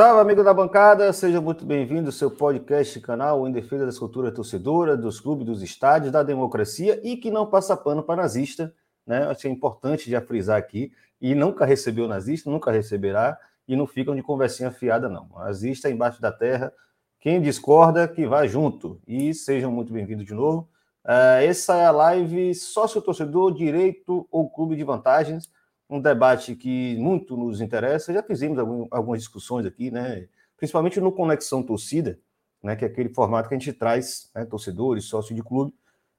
Salve, amigo da bancada, seja muito bem-vindo ao seu podcast canal em defesa da cultura torcedora, dos clubes, dos estádios, da democracia e que não passa pano para nazista, né? Acho que é importante já frisar aqui, e nunca recebeu nazista, nunca receberá, e não ficam de conversinha fiada, não. Nazista é embaixo da terra, quem discorda, que vá junto. E sejam muito bem-vindos de novo. Uh, essa é a live sócio-torcedor, direito ou clube de vantagens um debate que muito nos interessa. Já fizemos algumas discussões aqui, né? principalmente no Conexão Torcida, né? que é aquele formato que a gente traz né? torcedores, sócios de clube,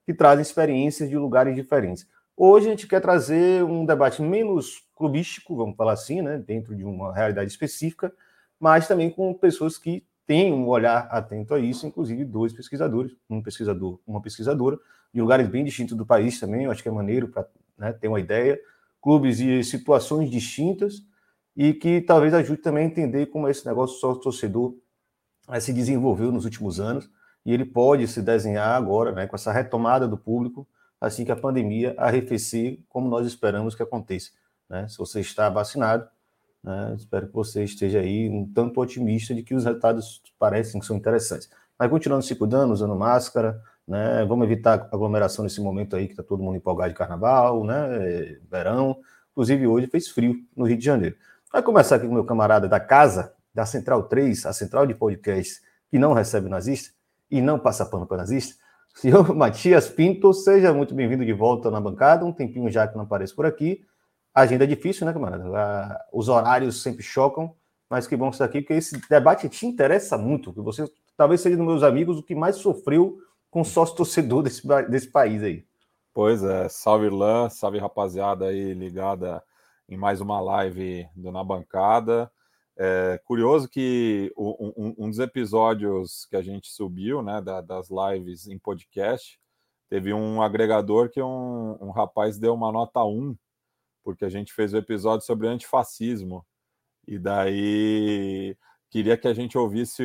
que trazem experiências de lugares diferentes. Hoje a gente quer trazer um debate menos clubístico, vamos falar assim, né? dentro de uma realidade específica, mas também com pessoas que têm um olhar atento a isso, inclusive dois pesquisadores, um pesquisador, uma pesquisadora, de lugares bem distintos do país também, eu acho que é maneiro para né, ter uma ideia clubes e situações distintas e que talvez ajude também a entender como esse negócio só torcedor eh, se desenvolveu nos últimos anos e ele pode se desenhar agora, né, com essa retomada do público, assim que a pandemia arrefecer, como nós esperamos que aconteça. Né? Se você está vacinado, né, espero que você esteja aí um tanto otimista de que os resultados parecem que são interessantes. Mas continuando se cuidando, usando máscara, né? Vamos evitar aglomeração nesse momento aí que está todo mundo empolgado de carnaval, né? Verão. Inclusive hoje fez frio no Rio de Janeiro. Vai começar aqui com meu camarada da casa, da Central 3, a central de podcast que não recebe nazista e não passa pano para nazista. Senhor Matias Pinto, seja muito bem-vindo de volta na bancada. Um tempinho já que não aparece por aqui. A agenda é difícil, né, camarada? Os horários sempre chocam, mas que bom que você está aqui, porque esse debate te interessa muito, que você talvez seja dos meus amigos o que mais sofreu com sócio torcedor desse, desse país aí. Pois é, salve Irlan, salve rapaziada aí ligada em mais uma live do Na Bancada. É curioso que um, um, dos episódios que a gente subiu, né, da, das lives em podcast, teve um agregador que um, um rapaz deu uma nota 1, porque a gente fez o um episódio sobre antifascismo. E daí queria que a gente ouvisse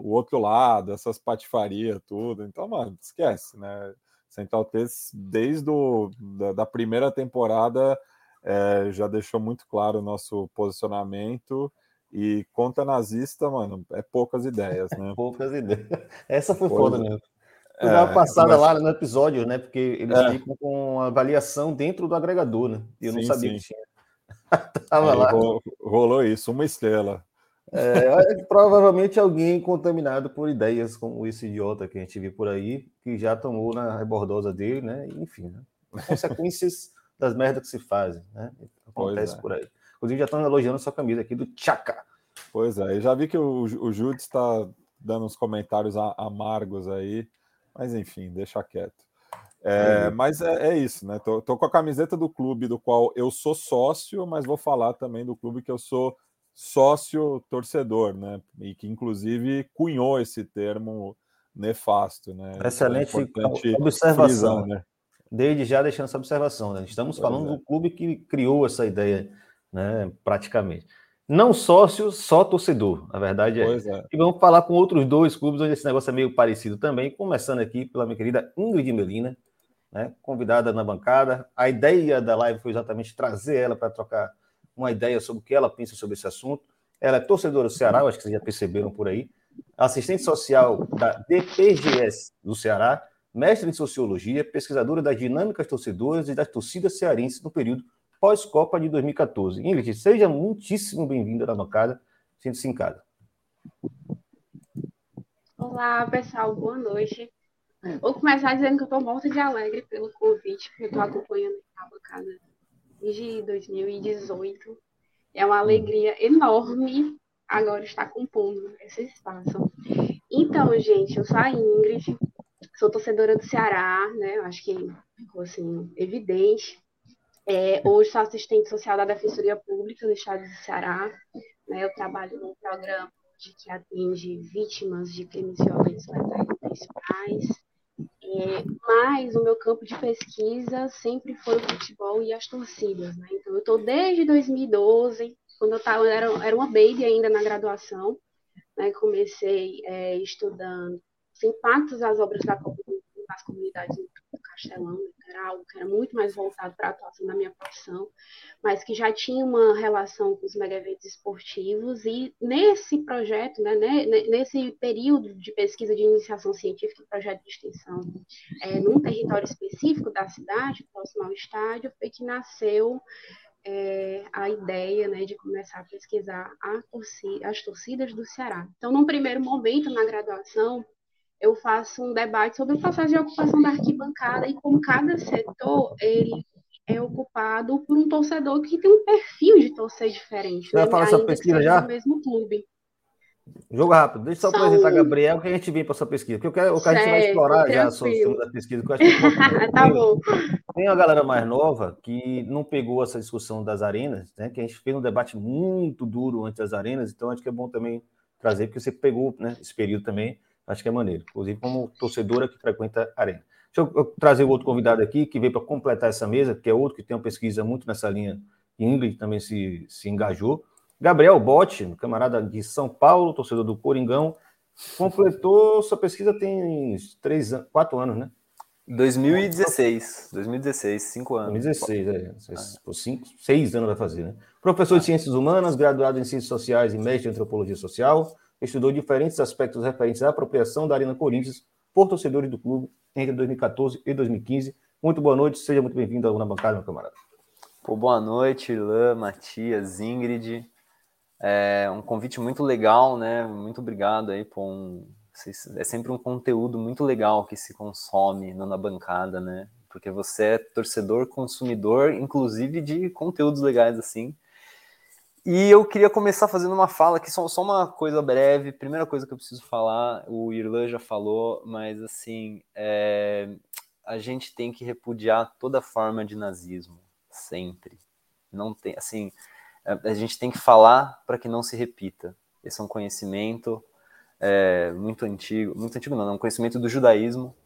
o outro lado, essas patifarias, tudo. Então, mano, esquece, né? Central desde o, da, da primeira temporada, é, já deixou muito claro o nosso posicionamento. E conta nazista, mano, é poucas ideias, né? poucas ideias. Essa foi Coisa. foda mesmo. Eu é, passada mas... lá no episódio, né? Porque eles é. ficam com avaliação dentro do agregador, né? E eu sim, não sabia sim. que tinha. Tava lá. Rolou isso, uma estrela. É, provavelmente alguém contaminado por ideias como esse idiota que a gente viu por aí, que já tomou na rebordosa dele, né? Enfim, né? consequências das merdas que se fazem, né? Acontece é. por aí. Inclusive, já estão elogiando sua camisa aqui do Tchaka. Pois é, eu já vi que o, o Júlio está dando uns comentários amargos aí, mas enfim, deixa quieto. É, é. Mas é, é, isso, né? Tô, tô com a camiseta do clube do qual eu sou sócio, mas vou falar também do clube que eu sou sócio torcedor, né? E que inclusive cunhou esse termo nefasto, né? É Excelente é observação, frisar, né? Desde já deixando essa observação, né? Estamos pois falando é. do clube que criou essa ideia, né? Praticamente. Não sócio, só torcedor. A verdade é. é. E vamos falar com outros dois clubes onde esse negócio é meio parecido também. Começando aqui pela minha querida Ingrid Melina, né? Convidada na bancada. A ideia da live foi exatamente trazer ela para trocar uma ideia sobre o que ela pensa sobre esse assunto. Ela é torcedora do Ceará, acho que vocês já perceberam por aí. Assistente social da DPGS do Ceará, mestre em sociologia, pesquisadora das dinâmicas torcedoras e das torcidas cearenses no período pós-Copa de 2014. Ingrid, seja muitíssimo bem-vinda na bancada. Sinta-se em casa. Olá, pessoal, boa noite. Vou começar dizendo que eu estou morta de alegre pelo convite, porque eu estou acompanhando a bancada desde 2018. É uma alegria enorme agora estar compondo esse espaço. Então, gente, eu sou a Ingrid, sou torcedora do Ceará, né? Acho que ficou assim, evidente. É, hoje sou assistente social da Defensoria Pública do Estado do Ceará. Né? Eu trabalho num programa de que atende vítimas de crimes violentos letais principais. É, mas o meu campo de pesquisa sempre foi o futebol e as torcidas. Né? Então, eu estou desde 2012, quando eu tava, era, era uma baby ainda na graduação, né? comecei é, estudando os impactos das obras da, das comunidades Castelão, né, era algo que era muito mais voltado para a atuação da minha profissão, mas que já tinha uma relação com os mega eventos esportivos, e nesse projeto, né, nesse período de pesquisa de iniciação científica, projeto de extensão, é, num território específico da cidade, próximo ao estádio, foi que nasceu é, a ideia né, de começar a pesquisar a torcida, as torcidas do Ceará. Então, num primeiro momento na graduação, eu faço um debate sobre o processo de ocupação da arquibancada e como cada setor ele é ocupado por um torcedor que tem um perfil de torcer diferente. Você vai falar essa pesquisa já? No mesmo clube. Jogo rápido, deixa eu só São... apresentar a Gabriel, que a gente vem para essa pesquisa, porque eu quero, o que a gente vai explorar tranquilo. já sobre o da pesquisa. Que eu acho que tá bom. Tem uma galera mais nova que não pegou essa discussão das arenas, né? Que a gente fez um debate muito duro antes das arenas, então acho que é bom também trazer, porque você pegou né, esse período também, acho que é maneiro, inclusive como torcedora que frequenta a arena. Deixa eu trazer o outro convidado aqui, que veio para completar essa mesa, que é outro que tem uma pesquisa muito nessa linha, Ingrid também se, se engajou. Gabriel Botti, camarada de São Paulo, torcedor do Coringão, completou sua pesquisa tem três, quatro anos, né? 2016, 2016, cinco anos. 2016, é. Por cinco, seis anos vai fazer, né? Professor de Ciências Humanas, graduado em Ciências Sociais e mestre em Antropologia Social, estudou diferentes aspectos referentes à apropriação da Arena Corinthians por torcedores do clube entre 2014 e 2015. Muito boa noite, seja muito bem-vindo na bancada, meu camarada. Pô, boa noite, Ilan, Matias, Ingrid. É um convite muito legal, né? Muito obrigado aí por um. É sempre um conteúdo muito legal que se consome na bancada, né? Porque você é torcedor, consumidor, inclusive de conteúdos legais assim. E eu queria começar fazendo uma fala aqui, só, só uma coisa breve. Primeira coisa que eu preciso falar, o Irlan já falou, mas assim, é, a gente tem que repudiar toda forma de nazismo, sempre. Não tem, assim, a gente tem que falar para que não se repita. Esse é um conhecimento é, muito antigo, muito antigo não, é um conhecimento do judaísmo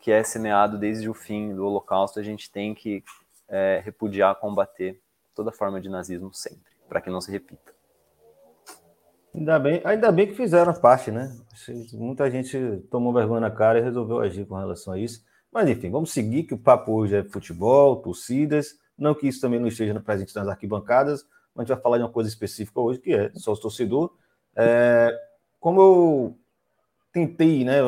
que é semeado desde o fim do Holocausto. A gente tem que é, repudiar, combater toda forma de nazismo sempre, para que não se repita. Ainda bem, ainda bem que fizeram parte, né? Muita gente tomou vergonha na cara e resolveu agir com relação a isso. Mas enfim, vamos seguir, que o papo hoje é futebol, torcidas. Não que isso também não esteja presente nas arquibancadas, a gente vai falar de uma coisa específica hoje, que é sócio torcedor. É, como eu tentei, né?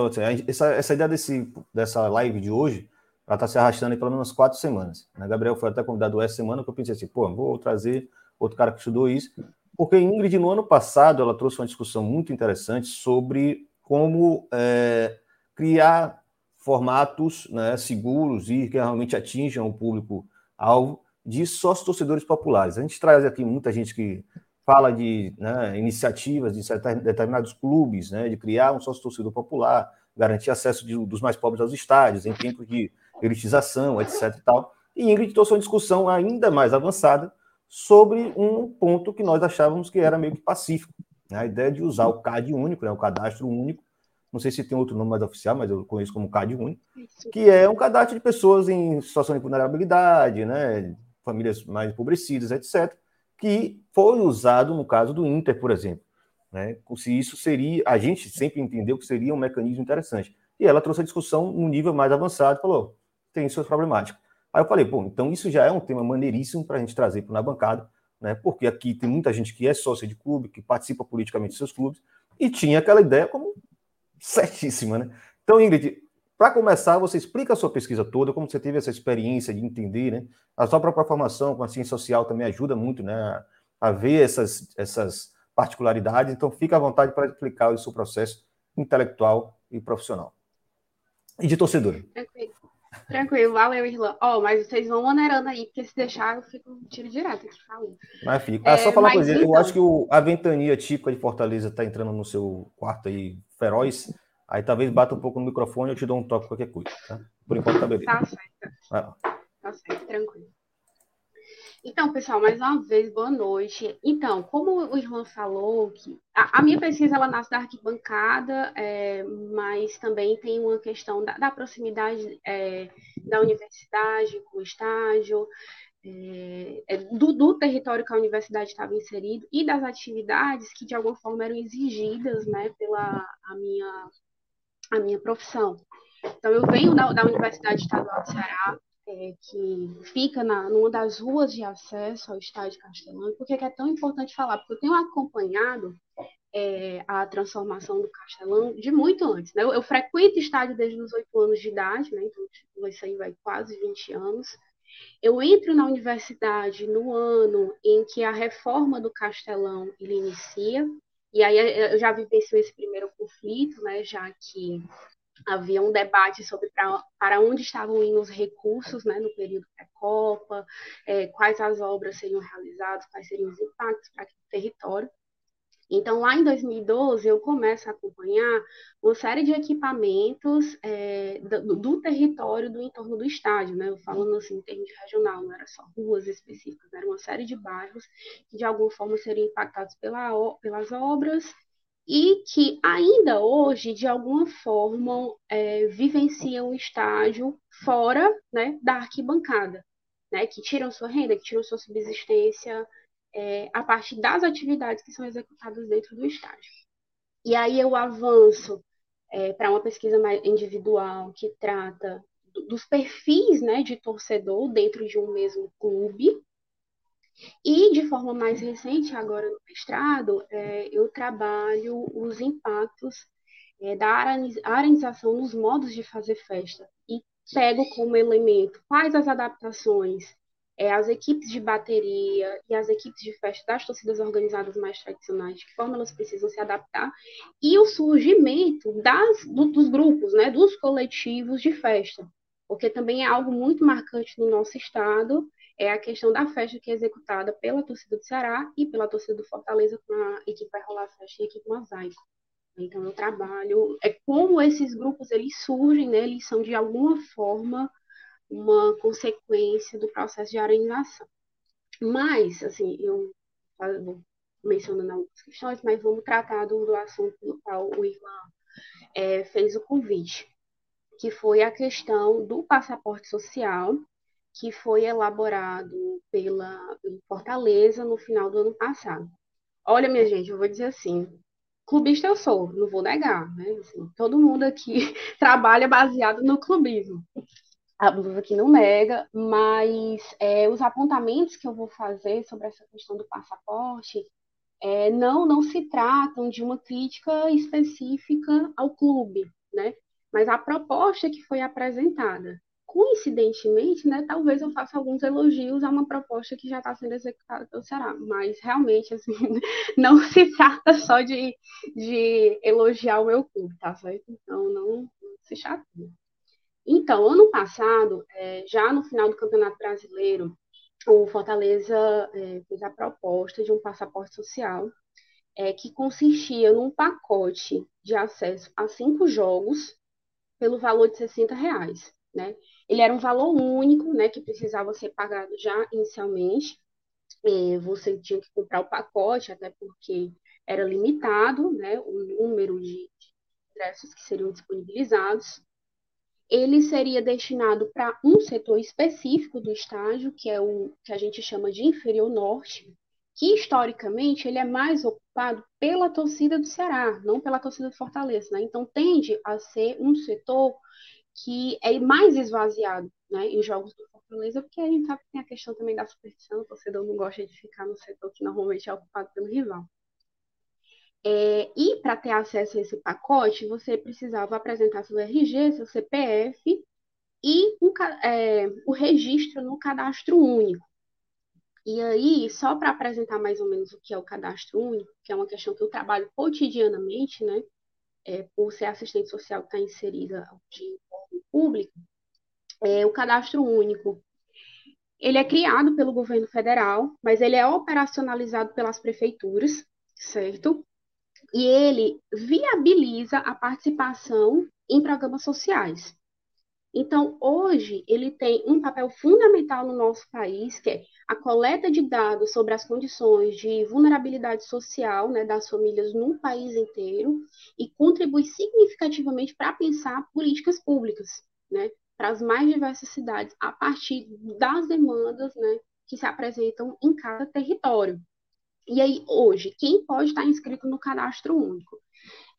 Essa, essa ideia desse, dessa live de hoje, ela está se arrastando pelo menos quatro semanas. Né? Gabriel foi até convidado essa semana, que eu pensei assim, pô, vou trazer outro cara que estudou isso, porque Ingrid, no ano passado, ela trouxe uma discussão muito interessante sobre como é, criar formatos né, seguros e que realmente atinjam o público-alvo de sócios torcedores populares. A gente traz aqui muita gente que fala de né, iniciativas de determinados clubes, né, de criar um sócio torcedor popular, garantir acesso de, dos mais pobres aos estádios, em tempos de elitização, etc. E, tal. e Ingrid trouxe uma discussão ainda mais avançada sobre um ponto que nós achávamos que era meio que pacífico, né, a ideia de usar o CAD único, né, o cadastro único, não sei se tem outro nome mais oficial, mas eu conheço como CAD único, que é um cadastro de pessoas em situação de vulnerabilidade, né, famílias mais empobrecidas, etc., que foi usado no caso do Inter, por exemplo. Né? Se isso seria, a gente sempre entendeu que seria um mecanismo interessante. E ela trouxe a discussão num nível mais avançado, falou, tem suas problemáticas. Aí eu falei, pô, então isso já é um tema maneiríssimo para a gente trazer para na bancada, né? Porque aqui tem muita gente que é sócia de clube, que participa politicamente dos seus clubes, e tinha aquela ideia como certíssima, né? Então, Ingrid, para começar, você explica a sua pesquisa toda, como você teve essa experiência de entender, né? A sua própria formação com a ciência social também ajuda muito, né? A ver essas, essas particularidades. Então, fica à vontade para explicar o seu processo intelectual e profissional. E de torcedor. Tranquilo. Tranquilo, valeu, Irlan. Ó, oh, mas vocês vão maneirando aí, porque se deixar, eu fico tiro direto aqui falando. Mas fica. Ah, só é, falar uma coisa, então... eu acho que o, a ventania típica de Fortaleza está entrando no seu quarto aí feroz. Aí talvez bata um pouco no microfone e eu te dou um toque qualquer coisa, tá? Por enquanto tá beleza. Tá certo. Tá certo, tranquilo. Então, pessoal, mais uma vez, boa noite. Então, como o Irmão falou, que a, a, minha pesquisa ela nasce da arquibancada, é, mas também tem uma questão da, da proximidade é, da universidade com o estágio, é, é do, do, território que a universidade estava inserido e das atividades que de alguma forma eram exigidas né, pela a minha a minha profissão. Então, eu venho da, da Universidade Estadual do Ceará, é, que fica na, numa das ruas de acesso ao estádio Castelão. Por que é tão importante falar? Porque eu tenho acompanhado é, a transformação do Castelão de muito antes. Né? Eu, eu frequento estádio desde os oito anos de idade, né? então isso aí vai quase 20 anos. Eu entro na universidade no ano em que a reforma do Castelão ele inicia, e aí eu já vivenciei esse primeiro conflito, né, já que havia um debate sobre pra, para onde estavam indo os recursos né, no período pré-Copa, é, quais as obras seriam realizadas, quais seriam os impactos para aquele território. Então, lá em 2012, eu começo a acompanhar uma série de equipamentos é, do, do, território do entorno do estádio, né? Falando assim em termos de regional, não era só ruas específicas, era uma série de bairros que de alguma forma seriam impactados pela, pelas obras e que ainda hoje, de alguma forma, é, vivenciam o estádio fora né, da arquibancada, né? Que tiram sua renda, que tiram sua subsistência é, a partir das atividades que são executadas dentro do estágio. E aí eu avanço é, para uma pesquisa mais individual que trata do, dos perfis né, de torcedor dentro de um mesmo clube. E de forma mais recente, agora no mestrado, é, eu trabalho os impactos é, da arenização nos modos de fazer festa. E pego como elemento quais as adaptações é, as equipes de bateria e as equipes de festa das torcidas organizadas mais tradicionais, de que forma elas precisam se adaptar, e o surgimento das, do, dos grupos, né, dos coletivos de festa, porque também é algo muito marcante no nosso estado, é a questão da festa que é executada pela torcida do Ceará e pela torcida do Fortaleza com a equipe Vai Rolar Festa e a equipe Mosaico. Então, eu trabalho, é como esses grupos eles surgem, né, eles são de alguma forma uma consequência do processo de arenização. Mas, assim, eu vou mencionando algumas questões, mas vamos tratar do, do assunto pelo qual o Irmã é, fez o convite, que foi a questão do passaporte social, que foi elaborado pela, Fortaleza no final do ano passado. Olha, minha gente, eu vou dizer assim, clubista eu sou, não vou negar, né? Assim, todo mundo aqui trabalha baseado no clubismo a blusa aqui não nega, mas é, os apontamentos que eu vou fazer sobre essa questão do passaporte é, não, não se tratam de uma crítica específica ao clube, né? Mas a proposta que foi apresentada. Coincidentemente, né, talvez eu faça alguns elogios a uma proposta que já está sendo executada pelo Ceará, mas realmente, assim, não se trata só de, de elogiar o meu clube, tá certo? Então, não, se chateia. Então, ano passado, é, já no final do Campeonato Brasileiro, o Fortaleza é, fez a proposta de um passaporte social é, que consistia num pacote de acesso a cinco jogos pelo valor de 60 reais. Né? Ele era um valor único, né, que precisava ser pagado já inicialmente. É, você tinha que comprar o pacote, até porque era limitado né, o número de ingressos que seriam disponibilizados ele seria destinado para um setor específico do estágio, que é o que a gente chama de inferior norte, que historicamente ele é mais ocupado pela torcida do Ceará, não pela torcida do Fortaleza, né? Então tende a ser um setor que é mais esvaziado, né, em jogos do Fortaleza, porque a gente sabe que tem a questão também da superstição, o torcedor não gosta de ficar no setor que normalmente é ocupado pelo rival. É, e para ter acesso a esse pacote, você precisava apresentar seu RG, seu CPF e um, é, o registro no cadastro único. E aí, só para apresentar mais ou menos o que é o cadastro único, que é uma questão que eu trabalho cotidianamente, né, é, por ser assistente social que está inserida de público, é, o cadastro único ele é criado pelo governo federal, mas ele é operacionalizado pelas prefeituras, certo? e ele viabiliza a participação em programas sociais. Então, hoje, ele tem um papel fundamental no nosso país, que é a coleta de dados sobre as condições de vulnerabilidade social né, das famílias no país inteiro e contribui significativamente para pensar políticas públicas, né, para as mais diversas cidades, a partir das demandas né, que se apresentam em cada território. E aí, hoje, quem pode estar inscrito no cadastro único?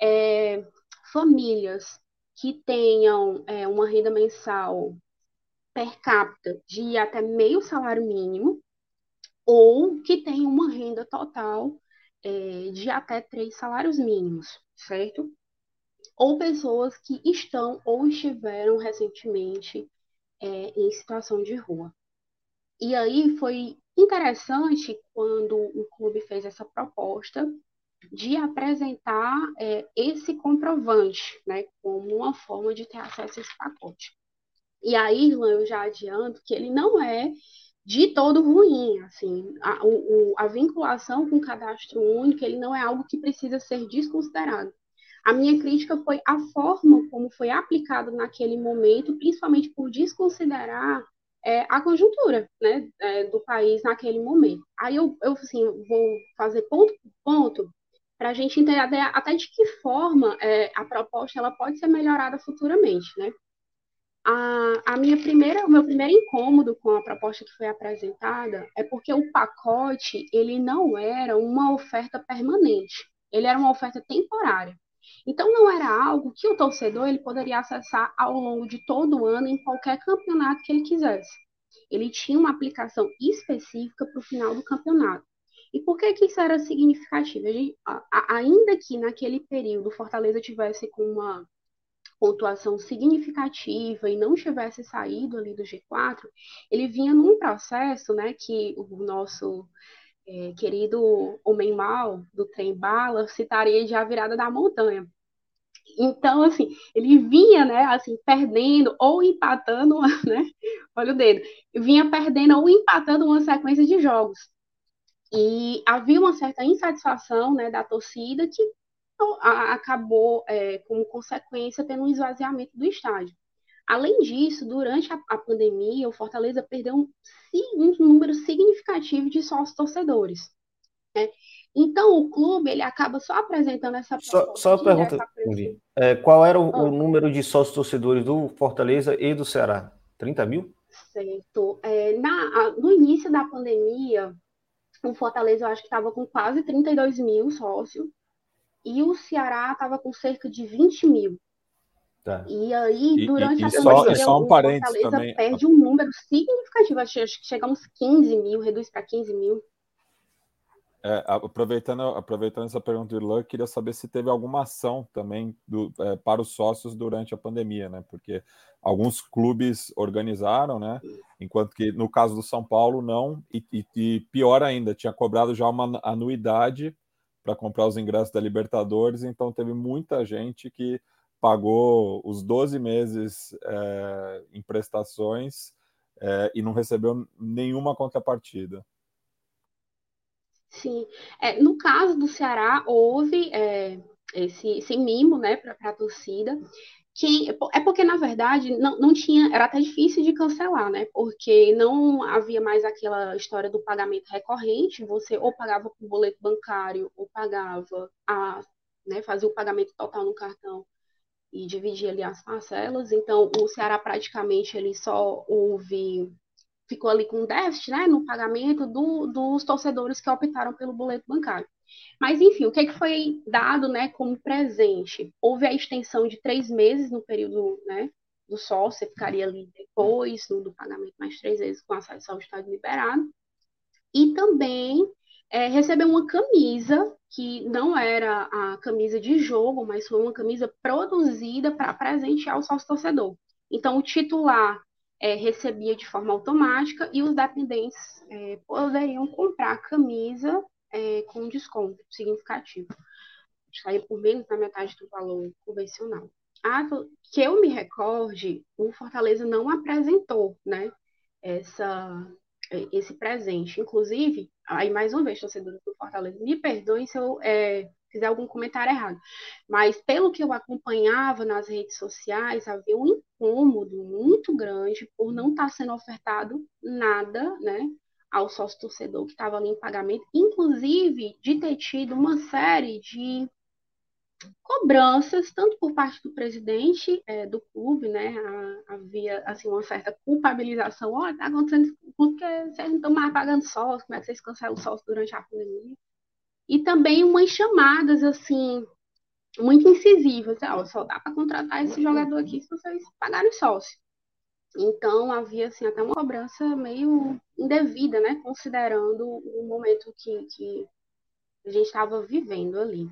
É, famílias que tenham é, uma renda mensal per capita de até meio salário mínimo, ou que tenham uma renda total é, de até três salários mínimos, certo? Ou pessoas que estão ou estiveram recentemente é, em situação de rua. E aí foi interessante quando o clube fez essa proposta de apresentar é, esse comprovante, né, como uma forma de ter acesso a esse pacote. E aí, eu já adianto que ele não é de todo ruim, assim, a, o, a vinculação com o cadastro único, ele não é algo que precisa ser desconsiderado. A minha crítica foi a forma como foi aplicado naquele momento, principalmente por desconsiderar é, a conjuntura né, é, do país naquele momento. Aí eu, eu assim, vou fazer ponto por ponto para a gente entender até de que forma é, a proposta ela pode ser melhorada futuramente. Né? A, a minha primeira, o meu primeiro incômodo com a proposta que foi apresentada é porque o pacote ele não era uma oferta permanente, ele era uma oferta temporária. Então não era algo que o torcedor ele poderia acessar ao longo de todo o ano em qualquer campeonato que ele quisesse. Ele tinha uma aplicação específica para o final do campeonato. E por que, que isso era significativo? Gente, ainda que naquele período Fortaleza tivesse com uma pontuação significativa e não tivesse saído ali do G4, ele vinha num processo né, que o nosso é, querido homem mal do trem bala citaria de a virada da montanha. Então, assim, ele vinha, né, assim, perdendo ou empatando, né, olha o dedo, vinha perdendo ou empatando uma sequência de jogos. E havia uma certa insatisfação, né, da torcida que acabou, é, como consequência, tendo um esvaziamento do estádio. Além disso, durante a, a pandemia, o Fortaleza perdeu um, um número significativo de sócios torcedores. Né? Então, o clube ele acaba só apresentando essa Só, só uma pergunta, é, qual era o, ah. o, número de sócios torcedores do Fortaleza e do Ceará? 30 mil? Certo. É, na, no início da pandemia, o Fortaleza eu acho que estava com quase 32 mil sócios e o Ceará estava com cerca de 20 mil. Tá. E aí, durante e, e, a pandemia, só, só um Fortaleza também. perde um número significativo. Acho que chega a uns 15 mil, reduz para 15 mil. É, aproveitando, aproveitando essa pergunta do Irlan, queria saber se teve alguma ação também do, é, para os sócios durante a pandemia, né? Porque alguns clubes organizaram, né? Enquanto que no caso do São Paulo, não. E, e, e pior ainda, tinha cobrado já uma anuidade para comprar os ingressos da Libertadores, então teve muita gente que pagou os 12 meses é, em prestações é, e não recebeu nenhuma contrapartida. Sim, é, no caso do Ceará, houve é, esse, esse mimo né, para a torcida, que é porque, na verdade, não, não tinha, era até difícil de cancelar, né? Porque não havia mais aquela história do pagamento recorrente, você ou pagava por boleto bancário, ou pagava a, né, fazia o pagamento total no cartão e dividia ali as parcelas. Então, o Ceará praticamente ele só houve ficou ali com déficit né, no pagamento do, dos torcedores que optaram pelo boleto bancário. Mas, enfim, o que, é que foi dado né, como presente? Houve a extensão de três meses no período né, do sócio, você ficaria ali depois no, do pagamento mais três vezes com acesso ao estádio liberado. E também é, recebeu uma camisa, que não era a camisa de jogo, mas foi uma camisa produzida para presentear o sócio torcedor. Então, o titular é, recebia de forma automática e os dependentes é, poderiam comprar a camisa é, com desconto significativo. Saía por menos da metade do valor convencional. Ah, que eu me recorde, o Fortaleza não apresentou né, essa, é, esse presente. Inclusive, aí mais uma vez, torcedores do Fortaleza, me perdoem se eu é, fizer algum comentário errado. Mas pelo que eu acompanhava nas redes sociais, havia um incômodo muito grande por não estar tá sendo ofertado nada, né, ao sócio torcedor que estava ali em pagamento, inclusive de ter tido uma série de cobranças, tanto por parte do presidente é, do clube, né, havia assim uma certa culpabilização, olha, tá acontecendo porque vocês não estão mais pagando sócio, como é que vocês cancelam sócio durante a pandemia? E também umas chamadas assim muito incisiva. Assim, ó, só dá para contratar esse jogador aqui se vocês pagarem sócio. Então havia assim até uma cobrança meio indevida, né, considerando o momento que, que a gente estava vivendo ali.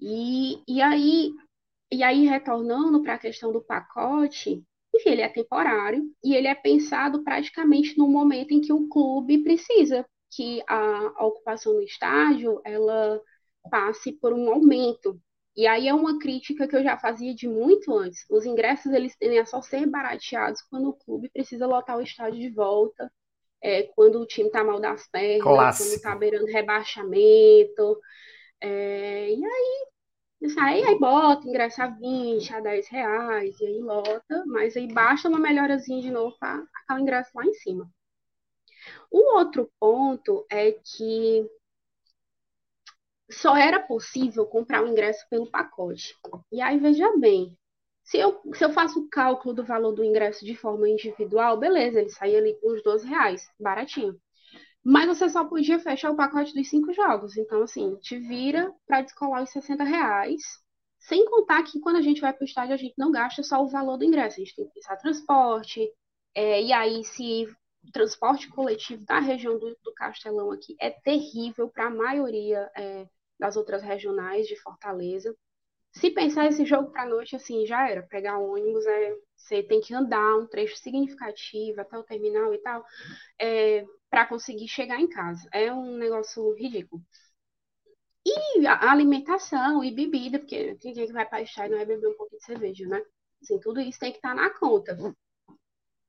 E, e aí e aí retornando para a questão do pacote, enfim, ele é temporário e ele é pensado praticamente no momento em que o clube precisa que a, a ocupação no estádio ela passe por um aumento e aí é uma crítica que eu já fazia de muito antes. Os ingressos eles tendem a só ser barateados quando o clube precisa lotar o estádio de volta, é, quando o time está mal das pernas, Clássico. quando está beirando rebaixamento. É, e aí, aí, aí bota ingresso a 20, a 10 reais, e aí lota, mas aí baixa uma melhorazinha de novo para ficar o ingresso lá em cima. O outro ponto é que só era possível comprar o ingresso pelo pacote. E aí, veja bem, se eu, se eu faço o cálculo do valor do ingresso de forma individual, beleza, ele saía ali com uns 12 reais, baratinho. Mas você só podia fechar o pacote dos cinco jogos. Então, assim, te vira para descolar os 60 reais. Sem contar que quando a gente vai para o estádio, a gente não gasta só o valor do ingresso. A gente tem que pensar transporte. É, e aí, se o transporte coletivo da região do, do Castelão aqui é terrível para a maioria é, das outras regionais de Fortaleza. Se pensar esse jogo para noite, assim, já era. Pegar ônibus, é, você tem que andar um trecho significativo até o terminal e tal, é, para conseguir chegar em casa. É um negócio ridículo. E alimentação e bebida, porque quem que vai para estar e não vai beber um pouquinho de cerveja, né? Assim, tudo isso tem que estar tá na conta.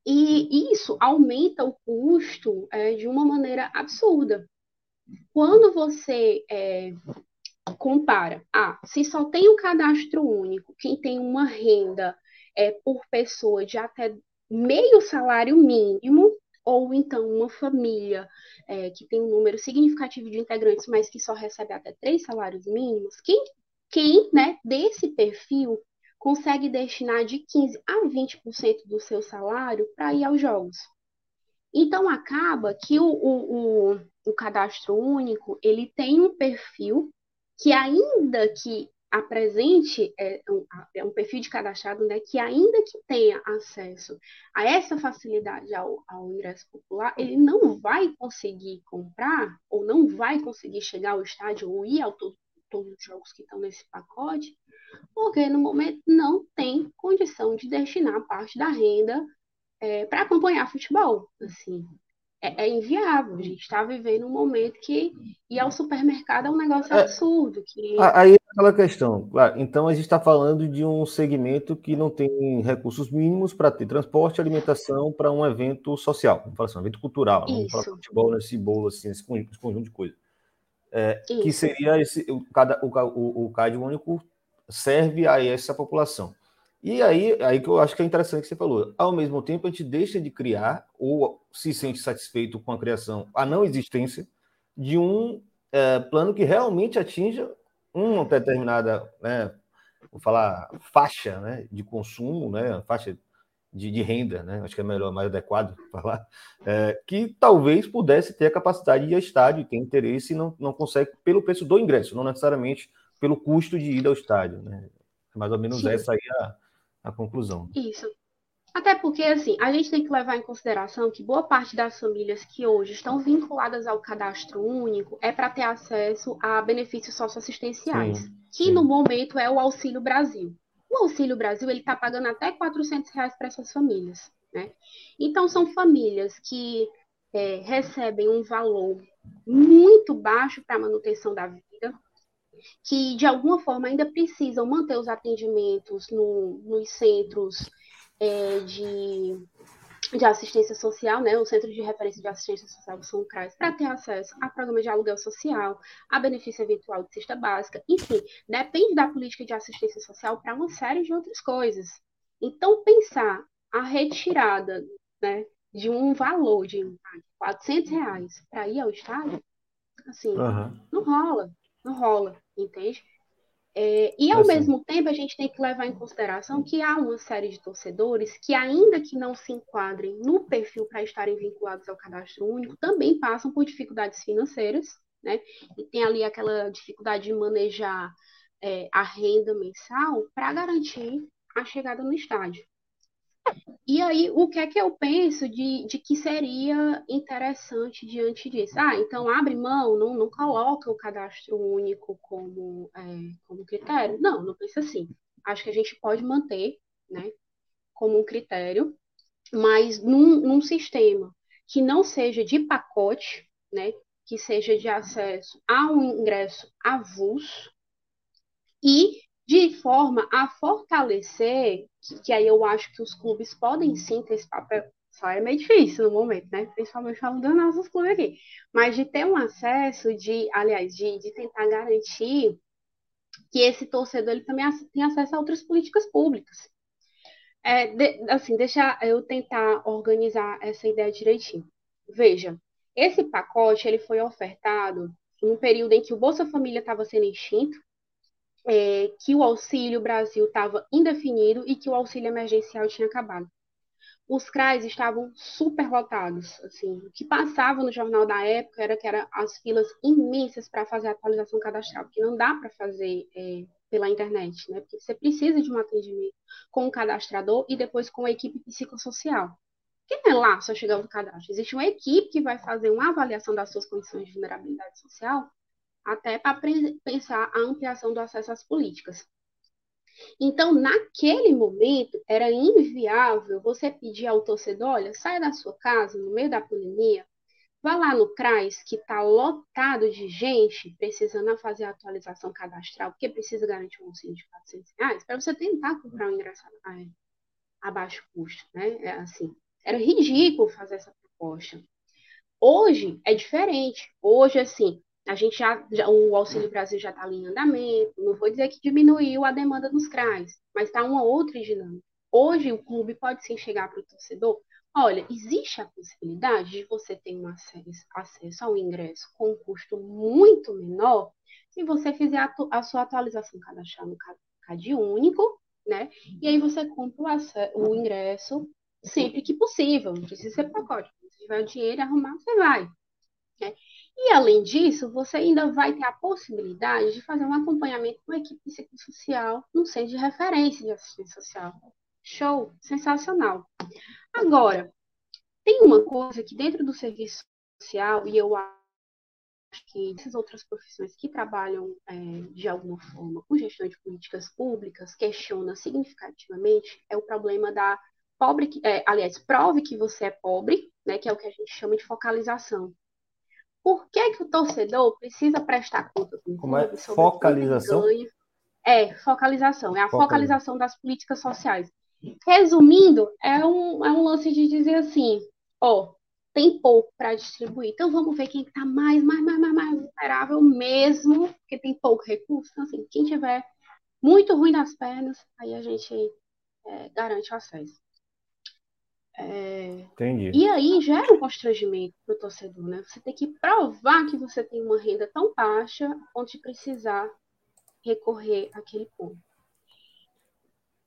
E isso aumenta o custo é, de uma maneira absurda. Quando você é, compara, ah, se só tem um cadastro único, quem tem uma renda é, por pessoa de até meio salário mínimo, ou então uma família é, que tem um número significativo de integrantes, mas que só recebe até três salários mínimos, quem, quem né, desse perfil consegue destinar de 15% a 20% do seu salário para ir aos jogos? Então, acaba que o, o, o, o cadastro único, ele tem um perfil que ainda que apresente é, um, é um perfil de cadastrado, né, que ainda que tenha acesso a essa facilidade ao, ao ingresso popular, ele não vai conseguir comprar ou não vai conseguir chegar ao estádio ou ir a todo, todos os jogos que estão nesse pacote, porque no momento não tem condição de destinar parte da renda é, para acompanhar futebol, assim. É, é, inviável. A gente está vivendo um momento que ir ao supermercado é um negócio é, absurdo. Que... Aí é aquela questão. Claro, então a gente está falando de um segmento que não tem recursos mínimos para ter transporte e alimentação para um evento social, vamos falar assim, um evento cultural, não para futebol nesse bolo, assim, esse conjunto, esse conjunto de coisas. É, que seria esse, o, cada, o, o, o CAD único serve a essa população. E aí, aí que eu acho que é interessante que você falou. Ao mesmo tempo, a gente deixa de criar ou se sente satisfeito com a criação, a não existência de um é, plano que realmente atinja uma determinada, né, vou falar, faixa né, de consumo, né, faixa de, de renda, né, acho que é melhor, mais adequado falar, é, que talvez pudesse ter a capacidade de estádio, ter interesse e não, não consegue pelo preço do ingresso, não necessariamente pelo custo de ir ao estádio. Né? Mais ou menos Sim. essa aí a, a conclusão. Isso. Até porque, assim, a gente tem que levar em consideração que boa parte das famílias que hoje estão vinculadas ao cadastro único é para ter acesso a benefícios socioassistenciais, sim, que sim. no momento é o Auxílio Brasil. O Auxílio Brasil ele está pagando até 400 reais para essas famílias, né? Então são famílias que é, recebem um valor muito baixo para a manutenção da vida, que de alguma forma ainda precisam manter os atendimentos no, nos centros é, de, de assistência social, né, o Centro de Referência de Assistência Social São CRAS, para ter acesso a programa de aluguel social, a benefício eventual de cesta básica, enfim, depende da política de assistência social para uma série de outras coisas. Então, pensar a retirada né, de um valor de 400 reais para ir ao Estado, assim, uhum. não rola não rola, entende? É, e ao assim. mesmo tempo a gente tem que levar em consideração que há uma série de torcedores que, ainda que não se enquadrem no perfil para estarem vinculados ao cadastro único, também passam por dificuldades financeiras, né? E tem ali aquela dificuldade de manejar é, a renda mensal para garantir a chegada no estádio. E aí, o que é que eu penso de, de que seria interessante diante disso? Ah, então abre mão, não, não coloca o cadastro único como, é, como critério. Não, não penso assim. Acho que a gente pode manter né, como um critério, mas num, num sistema que não seja de pacote, né, que seja de acesso a um ingresso avulso e de forma a fortalecer, que, que, aí eu acho que os clubes podem sim ter esse papel, só é meio difícil no momento, né? Principalmente falando dos nossos clubes aqui, mas de ter um acesso, de, aliás, de, de tentar garantir que esse torcedor ele também tem acesso a outras políticas públicas. É, de, assim, deixa eu tentar organizar essa ideia direitinho. Veja, esse pacote ele foi ofertado num período em que o Bolsa Família estava sendo extinto, é, que o Auxílio Brasil estava indefinido e que o auxílio emergencial tinha acabado. Os CRAs estavam super lotados. Assim, o que passava no jornal da época era que eram as filas imensas para fazer a atualização cadastral, porque não dá para fazer é, pela internet, né? Porque você precisa de um atendimento com o cadastrador e depois com a equipe psicossocial. Não é lá só chegando o cadastro. Existe uma equipe que vai fazer uma avaliação das suas condições de vulnerabilidade social até para pensar a ampliação do acesso às políticas. Então, naquele momento, era inviável você pedir ao torcedor, olha, saia da sua casa no meio da pandemia, vá lá no CRAS, que está lotado de gente precisando fazer a atualização cadastral, porque precisa garantir um auxílio de 400 reais, para você tentar comprar um ingresso a, a baixo custo, né? É assim, era ridículo fazer essa proposta. Hoje é diferente. Hoje, assim, a gente já, já o Auxílio Brasil já está em andamento. Não vou dizer que diminuiu a demanda dos CRAs, mas está uma outra dinâmica. Hoje o clube pode sim chegar para o torcedor. Olha, existe a possibilidade de você ter um acesso, acesso ao ingresso com um custo muito menor se você fizer a, a sua atualização cadastral no CAD único, né? E aí você compra o, o ingresso sempre que possível. Não precisa ser pacote. Se tiver dinheiro arrumar, você vai. Né? E, além disso, você ainda vai ter a possibilidade de fazer um acompanhamento com a equipe psicossocial no centro de referência de assistência social. Show! Sensacional. Agora, tem uma coisa que dentro do serviço social, e eu acho que essas outras profissões que trabalham é, de alguma forma com gestão de políticas públicas questiona significativamente é o problema da pobre, é, aliás, prove que você é pobre, né, que é o que a gente chama de focalização. Por que, que o torcedor precisa prestar conta com Como é? Focalização? É, focalização. É a focalização das políticas sociais. Resumindo, é um, é um lance de dizer assim, ó, tem pouco para distribuir. Então vamos ver quem está mais, mais, mais, mais, mais vulnerável mesmo, porque tem pouco recurso. Então, assim, quem tiver muito ruim das pernas, aí a gente é, garante o acesso. É... Entendi. E aí gera um constrangimento para o torcedor, né? Você tem que provar que você tem uma renda tão baixa onde precisar recorrer àquele ponto.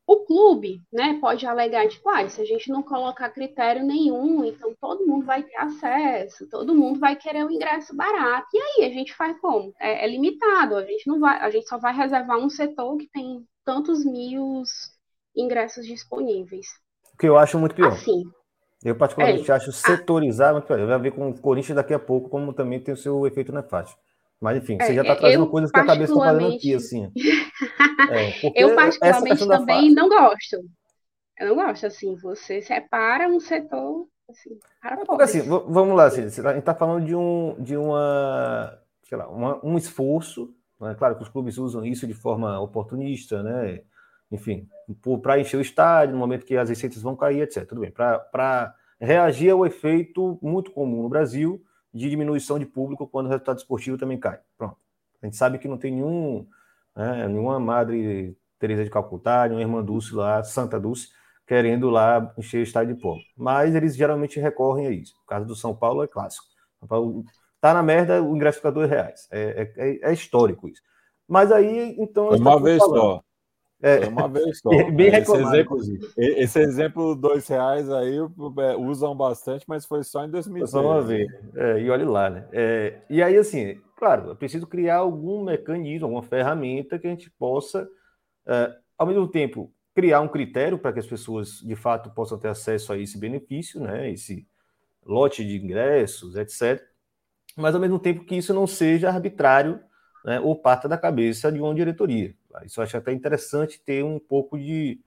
O clube, né, pode alegar, tipo, ah, se a gente não colocar critério nenhum, então todo mundo vai ter acesso, todo mundo vai querer um ingresso barato. E aí, a gente faz como? É, é, limitado, a gente não vai, a gente só vai reservar um setor que tem tantos mil ingressos disponíveis. O que eu acho muito pior. Assim. Eu, particularmente, é. acho setorizar muito pior. Vai ver com o Corinthians daqui a pouco, como também tem o seu efeito nefasto. Mas, enfim, é, você já está trazendo coisas que a cabeça está fazendo aqui, assim. É, eu, particularmente, também não gosto. Eu não gosto, assim, você separa um setor, assim, para é porque, assim, vamos lá, assim, a gente está falando de, um, de uma, sei lá, uma, um esforço, né? claro que os clubes usam isso de forma oportunista, né? Enfim, para encher o estádio, no momento que as receitas vão cair, etc. Tudo bem, para reagir ao efeito muito comum no Brasil de diminuição de público quando o resultado esportivo também cai. Pronto. A gente sabe que não tem nenhum, né, nenhuma Madre Teresa de Calcutá, nenhuma Irmã Dulce lá, Santa Dulce, querendo lá encher o estádio de povo. Mas eles geralmente recorrem a isso. O caso do São Paulo é clássico. São Paulo tá na merda, o ingresso fica dois reais. É, é, é histórico isso. Mas aí, então. Uma vez falando. só. É. uma vez só. Bem esse, exemplo, esse exemplo dois reais aí é, usam bastante, mas foi só em 2016. Só uma vez. É, e olhe lá, né? É, e aí, assim, claro, é preciso criar algum mecanismo, alguma ferramenta que a gente possa, é, ao mesmo tempo, criar um critério para que as pessoas, de fato, possam ter acesso a esse benefício, né, esse lote de ingressos, etc. Mas, ao mesmo tempo, que isso não seja arbitrário né, ou parta da cabeça de uma diretoria. Isso eu acho até interessante ter um pouco de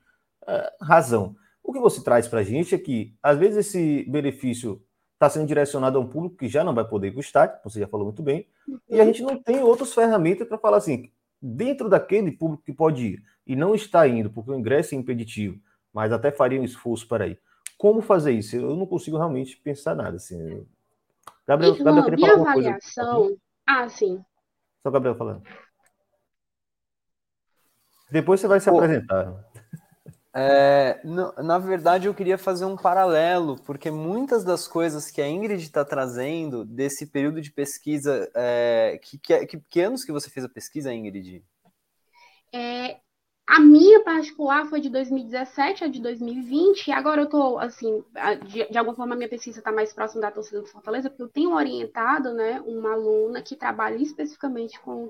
uh, razão. O que você traz para a gente é que, às vezes, esse benefício está sendo direcionado a um público que já não vai poder estádio, você já falou muito bem, e a gente não tem outras ferramentas para falar assim, dentro daquele público que pode ir e não está indo porque o ingresso é impeditivo, mas até faria um esforço para ir. Como fazer isso? Eu não consigo realmente pensar nada. Assim. Gabriel, Irmão, Gabriel minha avaliação. Ah, sim. Só o Gabriel falando. Depois você vai se Pô, apresentar. É, na verdade, eu queria fazer um paralelo, porque muitas das coisas que a Ingrid está trazendo desse período de pesquisa, é, que, que, que, anos que você fez a pesquisa, Ingrid? É, a minha particular foi de 2017 a de 2020, e agora eu estou, assim, de, de, alguma forma a minha pesquisa está mais próxima da torcida do Fortaleza, porque eu tenho orientado, né, uma aluna que trabalha especificamente com,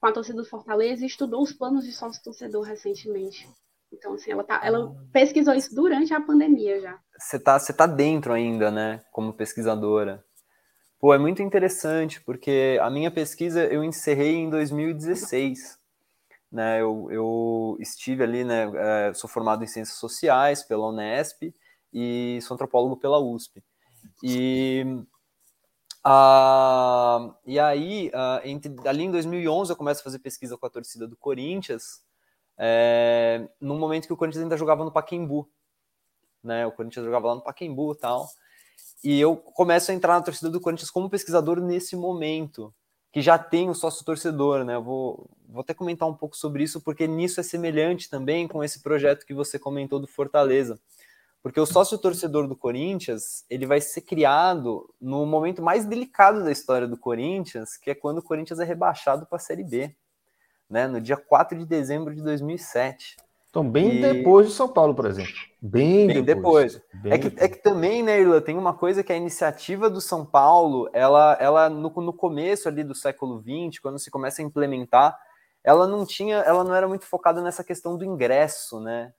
com a torcida do Fortaleza e estudou os planos de sócio-torcedor recentemente. Então, assim, ela, tá, ela pesquisou isso durante a pandemia já. Você tá, você tá dentro ainda, né, como pesquisadora. Pô, é muito interessante, porque a minha pesquisa eu encerrei em 2016. Né, eu, eu estive ali, né, é, sou formado em Ciências Sociais pela Unesp e sou antropólogo pela USP. E, uh, e aí, uh, entre, ali em 2011, eu começo a fazer pesquisa com a torcida do Corinthians, é, no momento que o Corinthians ainda jogava no Paquembu, né? O Corinthians jogava lá no Paquembu e tal. E eu começo a entrar na torcida do Corinthians como pesquisador nesse momento, que já tem o sócio torcedor, né? Eu vou, vou até comentar um pouco sobre isso, porque nisso é semelhante também com esse projeto que você comentou do Fortaleza. Porque o sócio torcedor do Corinthians, ele vai ser criado no momento mais delicado da história do Corinthians, que é quando o Corinthians é rebaixado para a Série B né, no dia 4 de dezembro de 2007. Então, bem e... depois de São Paulo, por exemplo. Bem, bem depois. depois. Bem é, que, depois. é que também, né, Irla, tem uma coisa que a iniciativa do São Paulo, ela, ela no, no começo ali do século XX, quando se começa a implementar, ela não tinha, ela não era muito focada nessa questão do ingresso, né?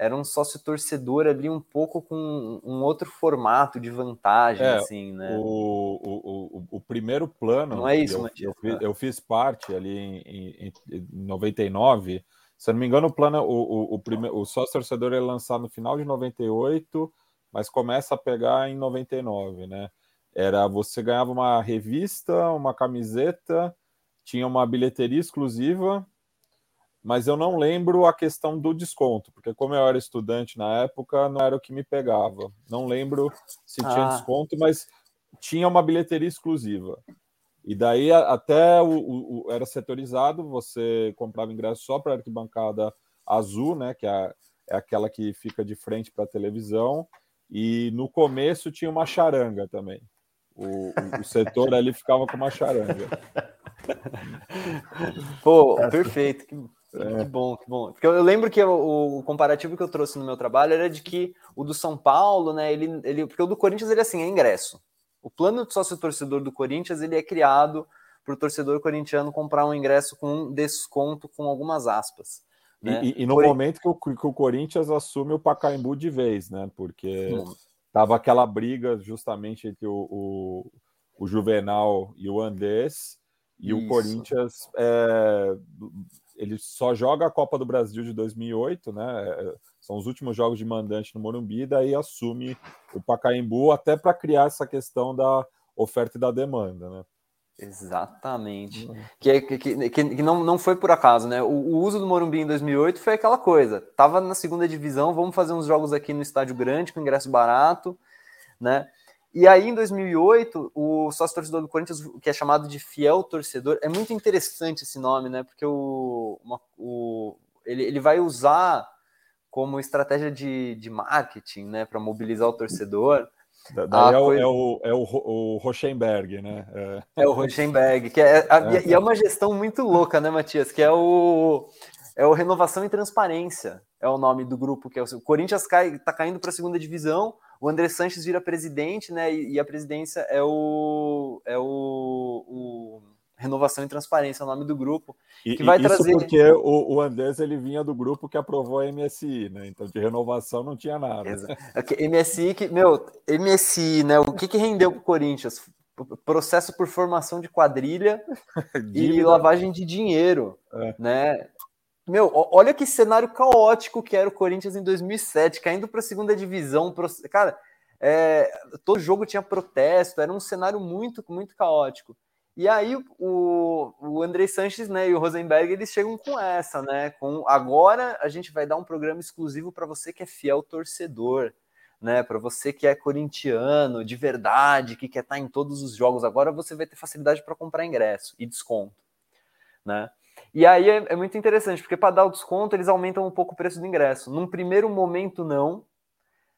Era um sócio torcedor ali um pouco com um outro formato de vantagem, é, assim, né? O, o, o, o, primeiro plano. Não é isso, eu, Matias, eu, fiz, eu fiz parte ali em, em, em 99. Se eu não me engano, o plano, o, o, primeiro, o sócio torcedor é lançado no final de 98, mas começa a pegar em 99, né? Era você ganhava uma revista, uma camiseta, tinha uma bilheteria exclusiva mas eu não lembro a questão do desconto, porque como eu era estudante na época, não era o que me pegava. Não lembro se tinha ah. desconto, mas tinha uma bilheteria exclusiva. E daí até o, o, o era setorizado, você comprava ingresso só para a arquibancada azul, né, que é, é aquela que fica de frente para a televisão, e no começo tinha uma charanga também. O, o, setor ali ficava com uma charanga. Pô, perfeito. É. Que bom, que bom. Porque eu lembro que o, o, comparativo que eu trouxe no meu trabalho era de que o do São Paulo, né? Ele, ele, porque o do Corinthians ele é assim, é ingresso. O plano de sócio torcedor do Corinthians ele é criado para o torcedor corintiano comprar um ingresso com desconto com algumas aspas. Né? E, e, no Por... momento que o, que o, Corinthians assume o Pacaembu de vez, né? Porque hum. tava aquela briga justamente entre o, o, o Juvenal e o Andrés, e Isso. o Corinthians é, ele só joga a Copa do Brasil de 2008, né? É, são os últimos jogos de mandante no Morumbi, daí assume o Pacaembu até para criar essa questão da oferta e da demanda, né? Exatamente. Uhum. Que, é, que, que, que, não, não foi por acaso, né? O, o, uso do Morumbi em 2008 foi aquela coisa. Tava na segunda divisão, vamos fazer uns jogos aqui no estádio grande com ingresso barato, né? E aí, em 2008, o sócio torcedor do Corinthians, que é chamado de fiel torcedor, é muito interessante esse nome, né? Porque o, uma, o, ele, ele vai usar como estratégia de, de marketing, né, para mobilizar o torcedor. Daí é, o, coisa... é, o, é o, o Rosenberg, né? É, é o Rosenberg, que é, a, é. e é uma gestão muito louca, né, Matias? Que é o, é o Renovação e Transparência, é o nome do grupo, que é o, o Corinthians cai, tá caindo para a segunda divisão, o André Sanches vira presidente, né? E, e, a presidência é o é o, o Renovação e Transparência, é o nome do grupo, que e, vai isso trazer... porque o, o Andrés ele vinha do grupo que aprovou a MSI, né? Então de renovação não tinha nada. Okay, MSI que, meu, MSI, né? O que que rendeu pro Corinthians? Processo por formação de quadrilha e lavagem de dinheiro, é. né? Meu, olha que cenário caótico que era o Corinthians em 2007, caindo para a segunda divisão. Cara, é, todo jogo tinha protesto, era um cenário muito, muito caótico. E aí o, o André Sanches né, e o Rosenberg eles chegam com essa, né? Com agora a gente vai dar um programa exclusivo para você que é fiel torcedor, né? Para você que é corintiano de verdade, que quer estar tá em todos os jogos. Agora você vai ter facilidade para comprar ingresso e desconto, né? E aí é, é muito interessante, porque para dar o desconto, eles aumentam um pouco o preço do ingresso. Num primeiro momento, não.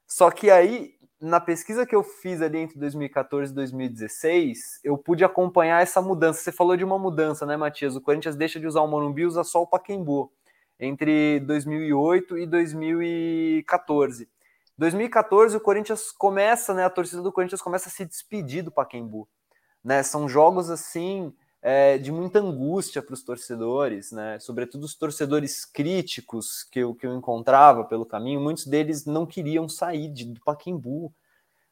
Só que aí, na pesquisa que eu fiz ali entre 2014 e 2016, eu pude acompanhar essa mudança. Você falou de uma mudança, né, Matias? O Corinthians deixa de usar o Morumbi e usa só o Paquembu entre 2008 e 2014. 2014 o Corinthians começa, né, a torcida do Corinthians começa a se despedir do Paquembu, né? São jogos assim é, de muita angústia para os torcedores, né? Sobretudo os torcedores críticos que eu, que eu encontrava pelo caminho, muitos deles não queriam sair de, do Paquembu,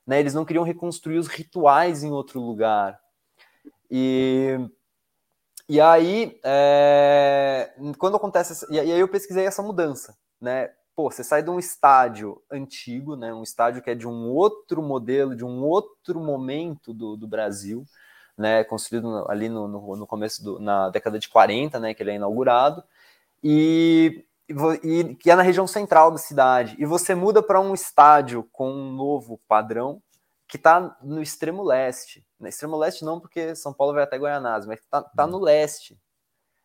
né? Eles não queriam reconstruir os rituais em outro lugar. E, e aí, é, quando acontece, e aí eu pesquisei essa mudança, né? Pô, você sai de um estádio antigo, né? Um estádio que é de um outro modelo, de um outro momento do, do Brasil, né, construído ali no, no, no começo do, na década de 40, né, que ele é inaugurado, e, e que é na região central da cidade. E você muda para um estádio com um novo padrão que está no extremo leste. No extremo leste não, porque São Paulo vai até Goianás, mas está tá no leste,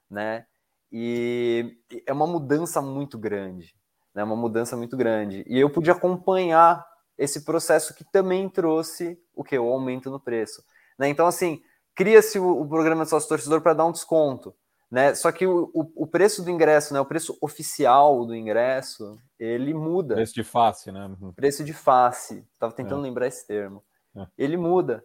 né? E é uma mudança muito grande, né? Uma mudança muito grande. E eu pude acompanhar esse processo que também trouxe o que o aumento no preço. Né? Então, assim, cria-se o, o, programa de sócio torcedor para dar um desconto. Né? Só que o, o, o, preço do ingresso, né, o preço oficial do ingresso, ele muda. Preço de face, né? Uhum. Preço de face. Estava tentando é. lembrar esse termo. É. Ele muda.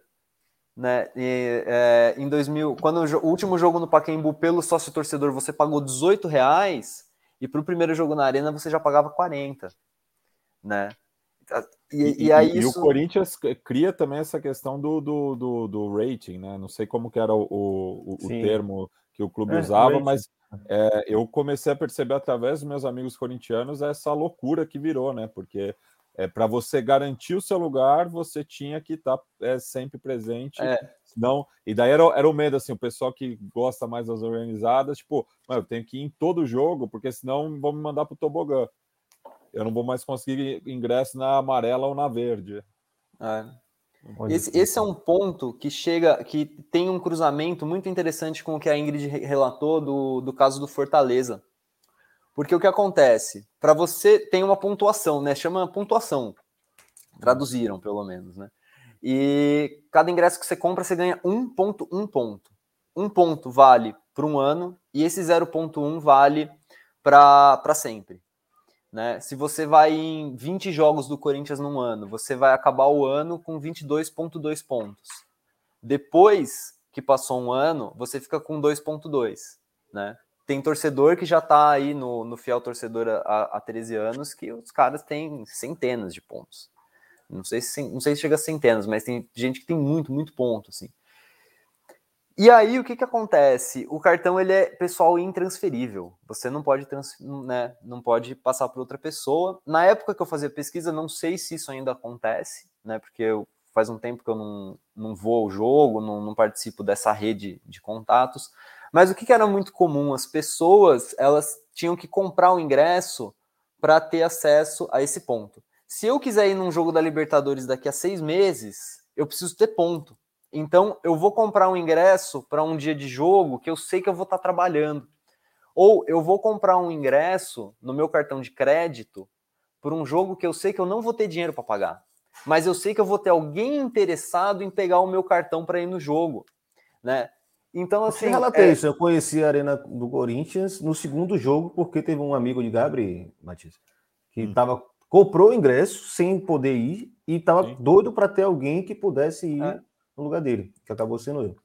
Né? E, é, em 2000, quando o, último jogo no Pacaembu pelo sócio torcedor você pagou 18 reais e para o primeiro jogo na arena você já pagava 40, né? E, e, e, aí e isso... o Corinthians cria também essa questão do, do, do, do rating, né? Não sei como que era o, o, o termo que o clube é, usava, mas é, eu comecei a perceber através dos meus amigos corintianos essa loucura que virou, né? Porque é, para você garantir o seu lugar, você tinha que estar tá, é, sempre presente. É. Senão, e daí era, era o medo, assim, o pessoal que gosta mais das organizadas, tipo, eu tenho que ir em todo jogo, porque senão vão me mandar para o tobogã eu não vou mais conseguir ingresso na amarela ou na verde. É. Esse, esse, é um ponto que chega, que tem um cruzamento muito interessante com o que a Ingrid relatou do, do caso do Fortaleza. Porque o que acontece? Para você tem uma pontuação, né? Chama pontuação. Traduziram, pelo menos, né? E cada ingresso que você compra, você ganha um ponto, um ponto. Um ponto vale para um ano e esse 0.1 vale para sempre. Né? Se você vai em 20 jogos do Corinthians num ano, você vai acabar o ano com 22,2 pontos. Depois que passou um ano, você fica com 2,2. Né? Tem torcedor que já está aí no, no fiel torcedor há, há 13 anos, que os caras têm centenas de pontos. Não sei, se, não sei se chega a centenas, mas tem gente que tem muito, muito ponto. Assim. E aí o que, que acontece? O cartão ele é pessoal intransferível. Você não pode né, não pode passar para outra pessoa. Na época que eu fazia pesquisa, não sei se isso ainda acontece, né? Porque eu, faz um tempo que eu não, não vou ao jogo, não, não participo dessa rede de contatos. Mas o que, que era muito comum? As pessoas elas tinham que comprar o ingresso para ter acesso a esse ponto. Se eu quiser ir num jogo da Libertadores daqui a seis meses, eu preciso ter ponto. Então, eu vou comprar um ingresso para um dia de jogo que eu sei que eu vou estar tá trabalhando. Ou eu vou comprar um ingresso no meu cartão de crédito por um jogo que eu sei que eu não vou ter dinheiro para pagar. Mas eu sei que eu vou ter alguém interessado em pegar o meu cartão para ir no jogo, né? Então, assim. Eu relatei é... isso. Eu conheci a Arena do Corinthians no segundo jogo, porque teve um amigo de Gabriel, Matias, que hum. tava, comprou o ingresso sem poder ir e estava doido para ter alguém que pudesse ir. É no lugar dele, que acabou sendo eu.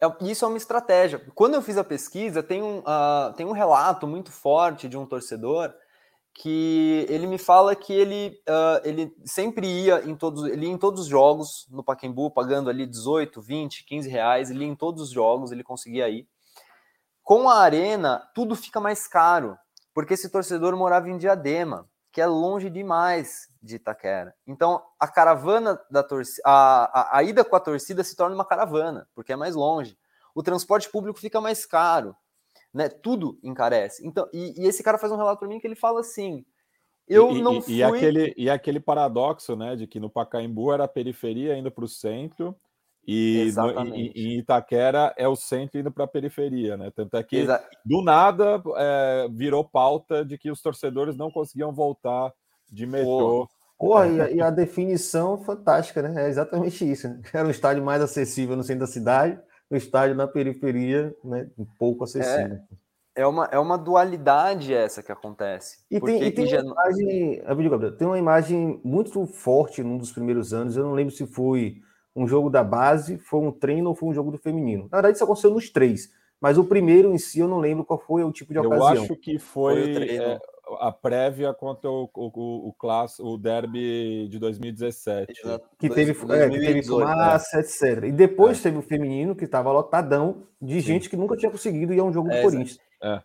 é, isso é uma estratégia. Quando eu fiz a pesquisa, tem um, uh, tem um relato muito forte de um torcedor que ele me fala que ele, uh, ele sempre ia em todos, ele ia em todos os jogos no Pacaembu, pagando ali 18, 20, 15 reais, ele ia em todos os jogos, ele conseguia ir. Com a arena, tudo fica mais caro, porque esse torcedor morava em Diadema, que é longe demais de Itaquera. Então, a caravana da torcida, a, a, a ida com a torcida se torna uma caravana, porque é mais longe. O transporte público fica mais caro né? Tudo encarece. Então, e, e esse cara faz um relato para mim que ele fala assim: eu e, não e, fui. E aquele, e aquele paradoxo, né, de que no Pacaembu era a periferia indo para o centro. E no, em Itaquera é o centro indo para a periferia, né? Tanto é que Exa... do nada é, virou pauta de que os torcedores não conseguiam voltar de metrô. Porra, e, a, e a definição fantástica, né? É exatamente isso. Né? Era um estádio mais acessível no centro da cidade, no estádio na periferia, né, um pouco acessível. É, é, uma, é uma dualidade essa que acontece. E tem, e tem uma imagem, tem uma imagem muito forte num dos primeiros anos, eu não lembro se foi um jogo da base, foi um treino ou foi um jogo do feminino. Na verdade, isso aconteceu nos três, mas o primeiro em si eu não lembro qual foi o tipo de ocasião. Eu acho que foi, foi é, a prévia contra o, o, o, class, o derby de 2017. Que teve, é, que teve fumaça, né? etc. E depois é. teve o feminino, que estava lotadão de Sim. gente que nunca tinha conseguido ir a um jogo é, do Corinthians. É.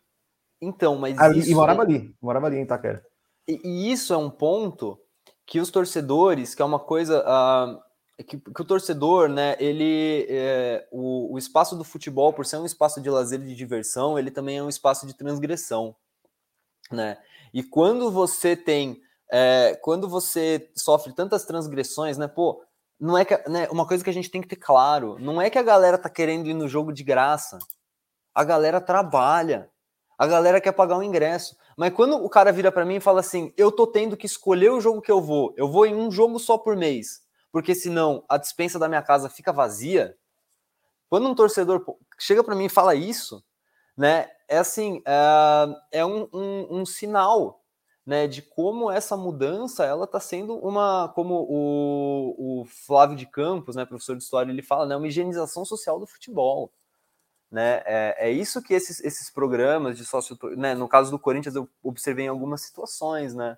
Então, mas ali, isso... E morava ali, morava ali em Itaquera. E, e, isso é um ponto que os torcedores, que é uma coisa... Uh, que, que, o torcedor, né, ele, é, o, o espaço do futebol, por ser um espaço de lazer e de diversão, ele também é um espaço de transgressão, né? E quando você tem, é, quando você sofre tantas transgressões, né, pô, não é que, né, uma coisa que a gente tem que ter claro, não é que a galera tá querendo ir no jogo de graça. A galera trabalha. A galera quer pagar um ingresso. Mas quando o cara vira para mim e fala assim: "Eu tô tendo que escolher o jogo que eu vou. Eu vou em um jogo só por mês, porque senão a dispensa da minha casa fica vazia". Quando um torcedor chega para mim e fala isso, né? É assim, é, é um, um, um, sinal, né, de como essa mudança ela está sendo uma, como o, o Flávio de Campos, né, professor de história, ele fala, né, uma higienização social do futebol. Né? É, é isso que esses, esses programas de sócio, né, no caso do Corinthians eu observei em algumas situações, né?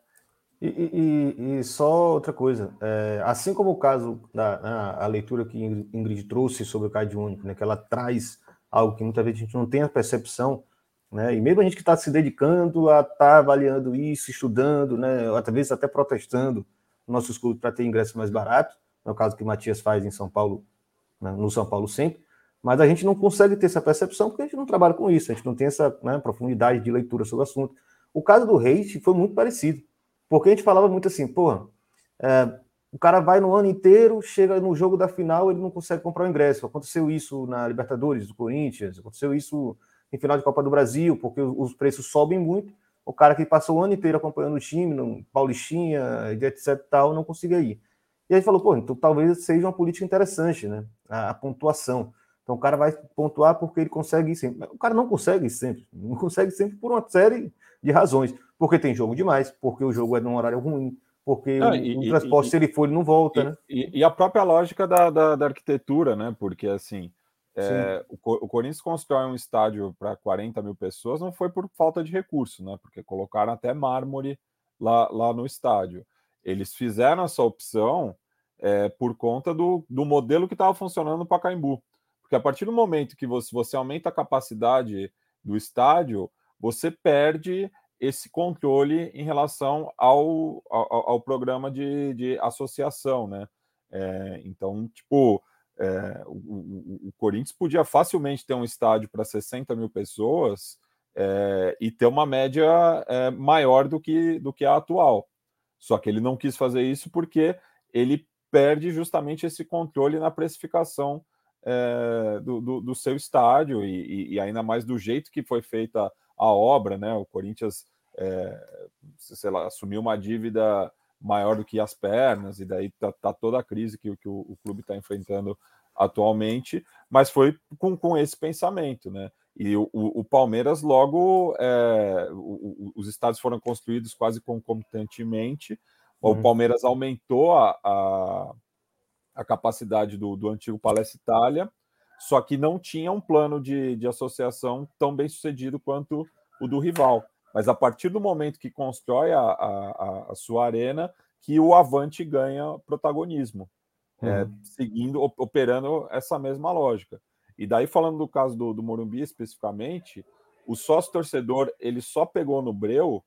E, e, e só outra coisa, é, assim como o caso da a, a leitura que Ingrid trouxe sobre o CAD único, né, que ela traz algo que muitas vezes a gente não tem a percepção, né? E mesmo a gente que está se dedicando a estar tá avaliando isso, estudando, né? Às vezes até protestando nossos clubes para ter ingresso mais barato, no caso que o Matias faz em São Paulo, né? no São Paulo sempre, mas a gente não consegue ter essa percepção porque a gente não trabalha com isso, a gente não tem essa né, profundidade de leitura sobre o assunto. O caso do Reis foi muito parecido, porque a gente falava muito assim, porra, é, o cara vai no ano inteiro, chega no jogo da final, ele não consegue comprar o ingresso. Aconteceu isso na Libertadores do Corinthians, aconteceu isso em final de Copa do Brasil, porque os preços sobem muito. O cara que passou o ano inteiro acompanhando o time, no Paulistinha, etc. tal, não conseguia ir. E aí falou, pô, então talvez seja uma política interessante, né? A, a, pontuação. Então o cara vai pontuar porque ele consegue ir sempre. O cara não consegue sempre. Não consegue sempre por uma série de razões. Porque tem jogo demais, porque o jogo é num horário ruim, porque ah, o, e, o, transporte, e, se ele for, ele não volta, e, né? E, a própria lógica da, da, da arquitetura, né? Porque assim. É, o, o, Corinthians constrói um estádio para 40 mil pessoas, não foi por falta de recurso, né? Porque colocaram até mármore lá, lá no estádio. Eles fizeram essa opção é, por conta do, do modelo que estava funcionando no Pacaembu. Porque a partir do momento que você, você aumenta a capacidade do estádio, você perde esse controle em relação ao, ao, ao programa de, de associação, né? É, então, tipo, é, o, o, Corinthians podia facilmente ter um estádio para 60 mil pessoas é, e ter uma média é, maior do que, do que a atual. Só que ele não quis fazer isso porque ele perde justamente esse controle na precificação é, do, do, do, seu estádio e, e, ainda mais do jeito que foi feita a obra, né? O Corinthians, é, sei lá, assumiu uma dívida maior do que as pernas, e daí tá, tá toda a crise que, que o, o clube está enfrentando atualmente, mas foi com, com esse pensamento, né? E o, o, o Palmeiras logo é, o, os estádios foram construídos quase concomitantemente. Uhum. O Palmeiras aumentou a, a, a capacidade do, do antigo Palestra Itália, só que não tinha um plano de, de associação tão bem sucedido quanto o do rival. Mas a partir do momento que constrói a, a, a sua arena, que o Avante ganha protagonismo, é, uhum. é, seguindo, operando essa mesma lógica. E daí, falando do caso do, do Morumbi especificamente, o sócio-torcedor ele só pegou no breu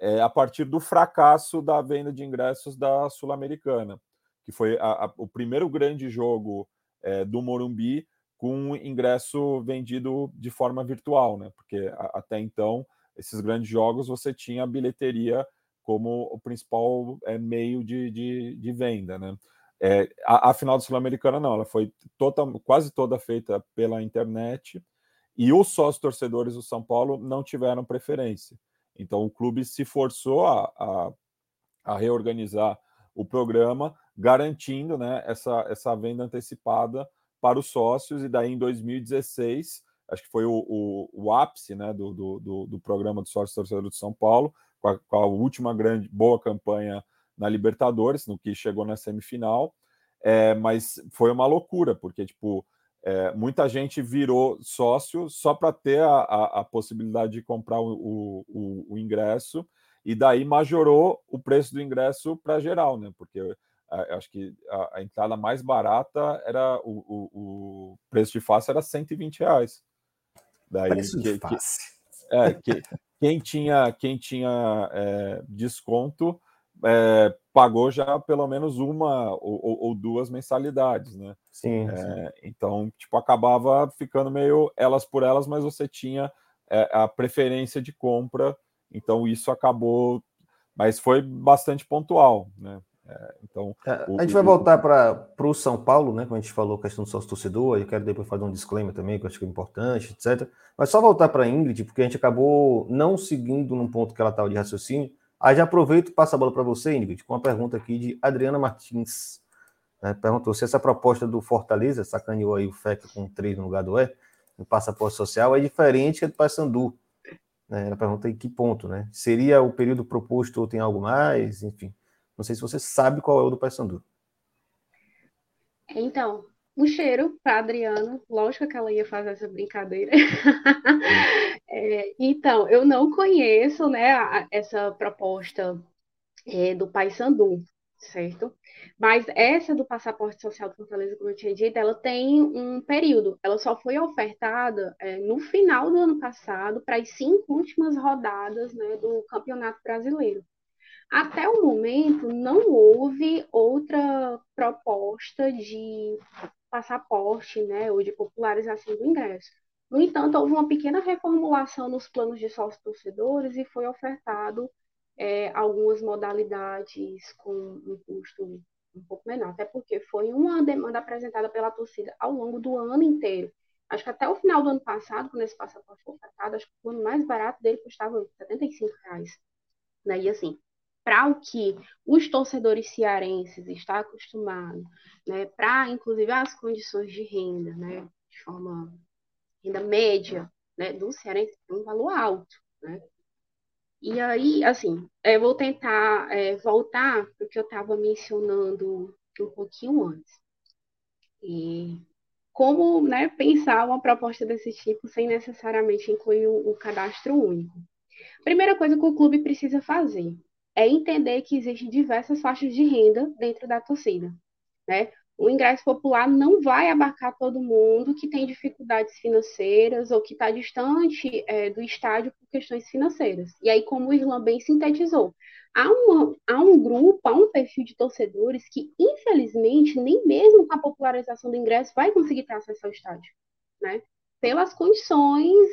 é, a partir do fracasso da venda de ingressos da Sul-Americana, que foi a, a, o primeiro grande jogo é, do Morumbi com ingresso vendido de forma virtual, né? Porque a, até então esses grandes jogos você tinha a bilheteria como o principal é, meio de, de, de, venda, né? É, a, a, final da Sul-Americana não, ela foi quase toda feita pela internet e os sócios torcedores do São Paulo não tiveram preferência. Então o clube se forçou a, a, a reorganizar o programa, garantindo né, essa, essa venda antecipada para os sócios, e daí em 2016, acho que foi o, o, o ápice né, do, do, do, programa do sócio torcedor de São Paulo, com a, com a, última grande boa campanha na Libertadores, no que chegou na semifinal. É, mas foi uma loucura, porque tipo é, muita gente virou sócio só para ter a, a, a, possibilidade de comprar o, o, o, ingresso, e daí majorou o preço do ingresso para geral, né? Porque acho que a, entrada mais barata era o, o, preço de face era 120 reais. Daí, preço que, de face. Que, é, que, quem tinha, quem tinha é, desconto é, pagou já pelo menos uma ou, ou duas mensalidades, né? Sim, é, sim, Então, tipo, acabava ficando meio elas por elas, mas você tinha é, a preferência de compra, então isso acabou, mas foi bastante pontual, né? É, então, é, o, a gente vai voltar para o São Paulo, né? Como a gente falou, questão do sócio torcedor, eu quero depois fazer um disclaimer também, que eu acho que é importante, etc. Mas só voltar para a Ingrid, porque a gente acabou não seguindo num ponto que ela estava de raciocínio, Aí já aproveito e passo a bola para você, Ingrid, com uma pergunta aqui de Adriana Martins. Né, perguntou se essa proposta do Fortaleza, sacaneou aí o FEC com 3 no lugar do E, no passaporte social, é diferente do Paysandu. Né, ela pergunta em que ponto, né? Seria o período proposto ou tem algo mais? Enfim, não sei se você sabe qual é o do Paysandu. Então, um cheiro para Adriana. Lógico que ela ia fazer essa brincadeira. é, então, eu não conheço né, a, essa proposta é, do Paysandu, certo? Mas essa do passaporte social do Fortaleza, como eu tinha dito, ela tem um período. Ela só foi ofertada é, no final do ano passado para as cinco últimas rodadas né, do Campeonato Brasileiro. Até o momento, não houve outra proposta de passaporte, né, ou de popularização do ingresso. No entanto, houve uma pequena reformulação nos planos de sócios torcedores e foi ofertado é, algumas modalidades com um custo um pouco menor, até porque foi uma demanda apresentada pela torcida ao longo do ano inteiro. Acho que até o final do ano passado, quando esse passaporte foi ofertado, acho que o plano mais barato dele custava 75 reais. Né? E assim, para o que os torcedores cearenses estão acostumados, né, para inclusive as condições de renda, né, de forma renda média, né, do cearense é um valor alto, né? E aí, assim, eu vou tentar é, voltar para o que eu estava mencionando um pouquinho antes. E como né, pensar uma proposta desse tipo sem necessariamente incluir o, o cadastro único. Primeira coisa que o clube precisa fazer é entender que existem diversas faixas de renda dentro da torcida. Né? O ingresso popular não vai abarcar todo mundo que tem dificuldades financeiras ou que está distante é, do estádio por questões financeiras. E aí, como o Irlan bem sintetizou, há, uma, há um grupo, há um perfil de torcedores que, infelizmente, nem mesmo com a popularização do ingresso vai conseguir ter acesso ao estádio, né? pelas condições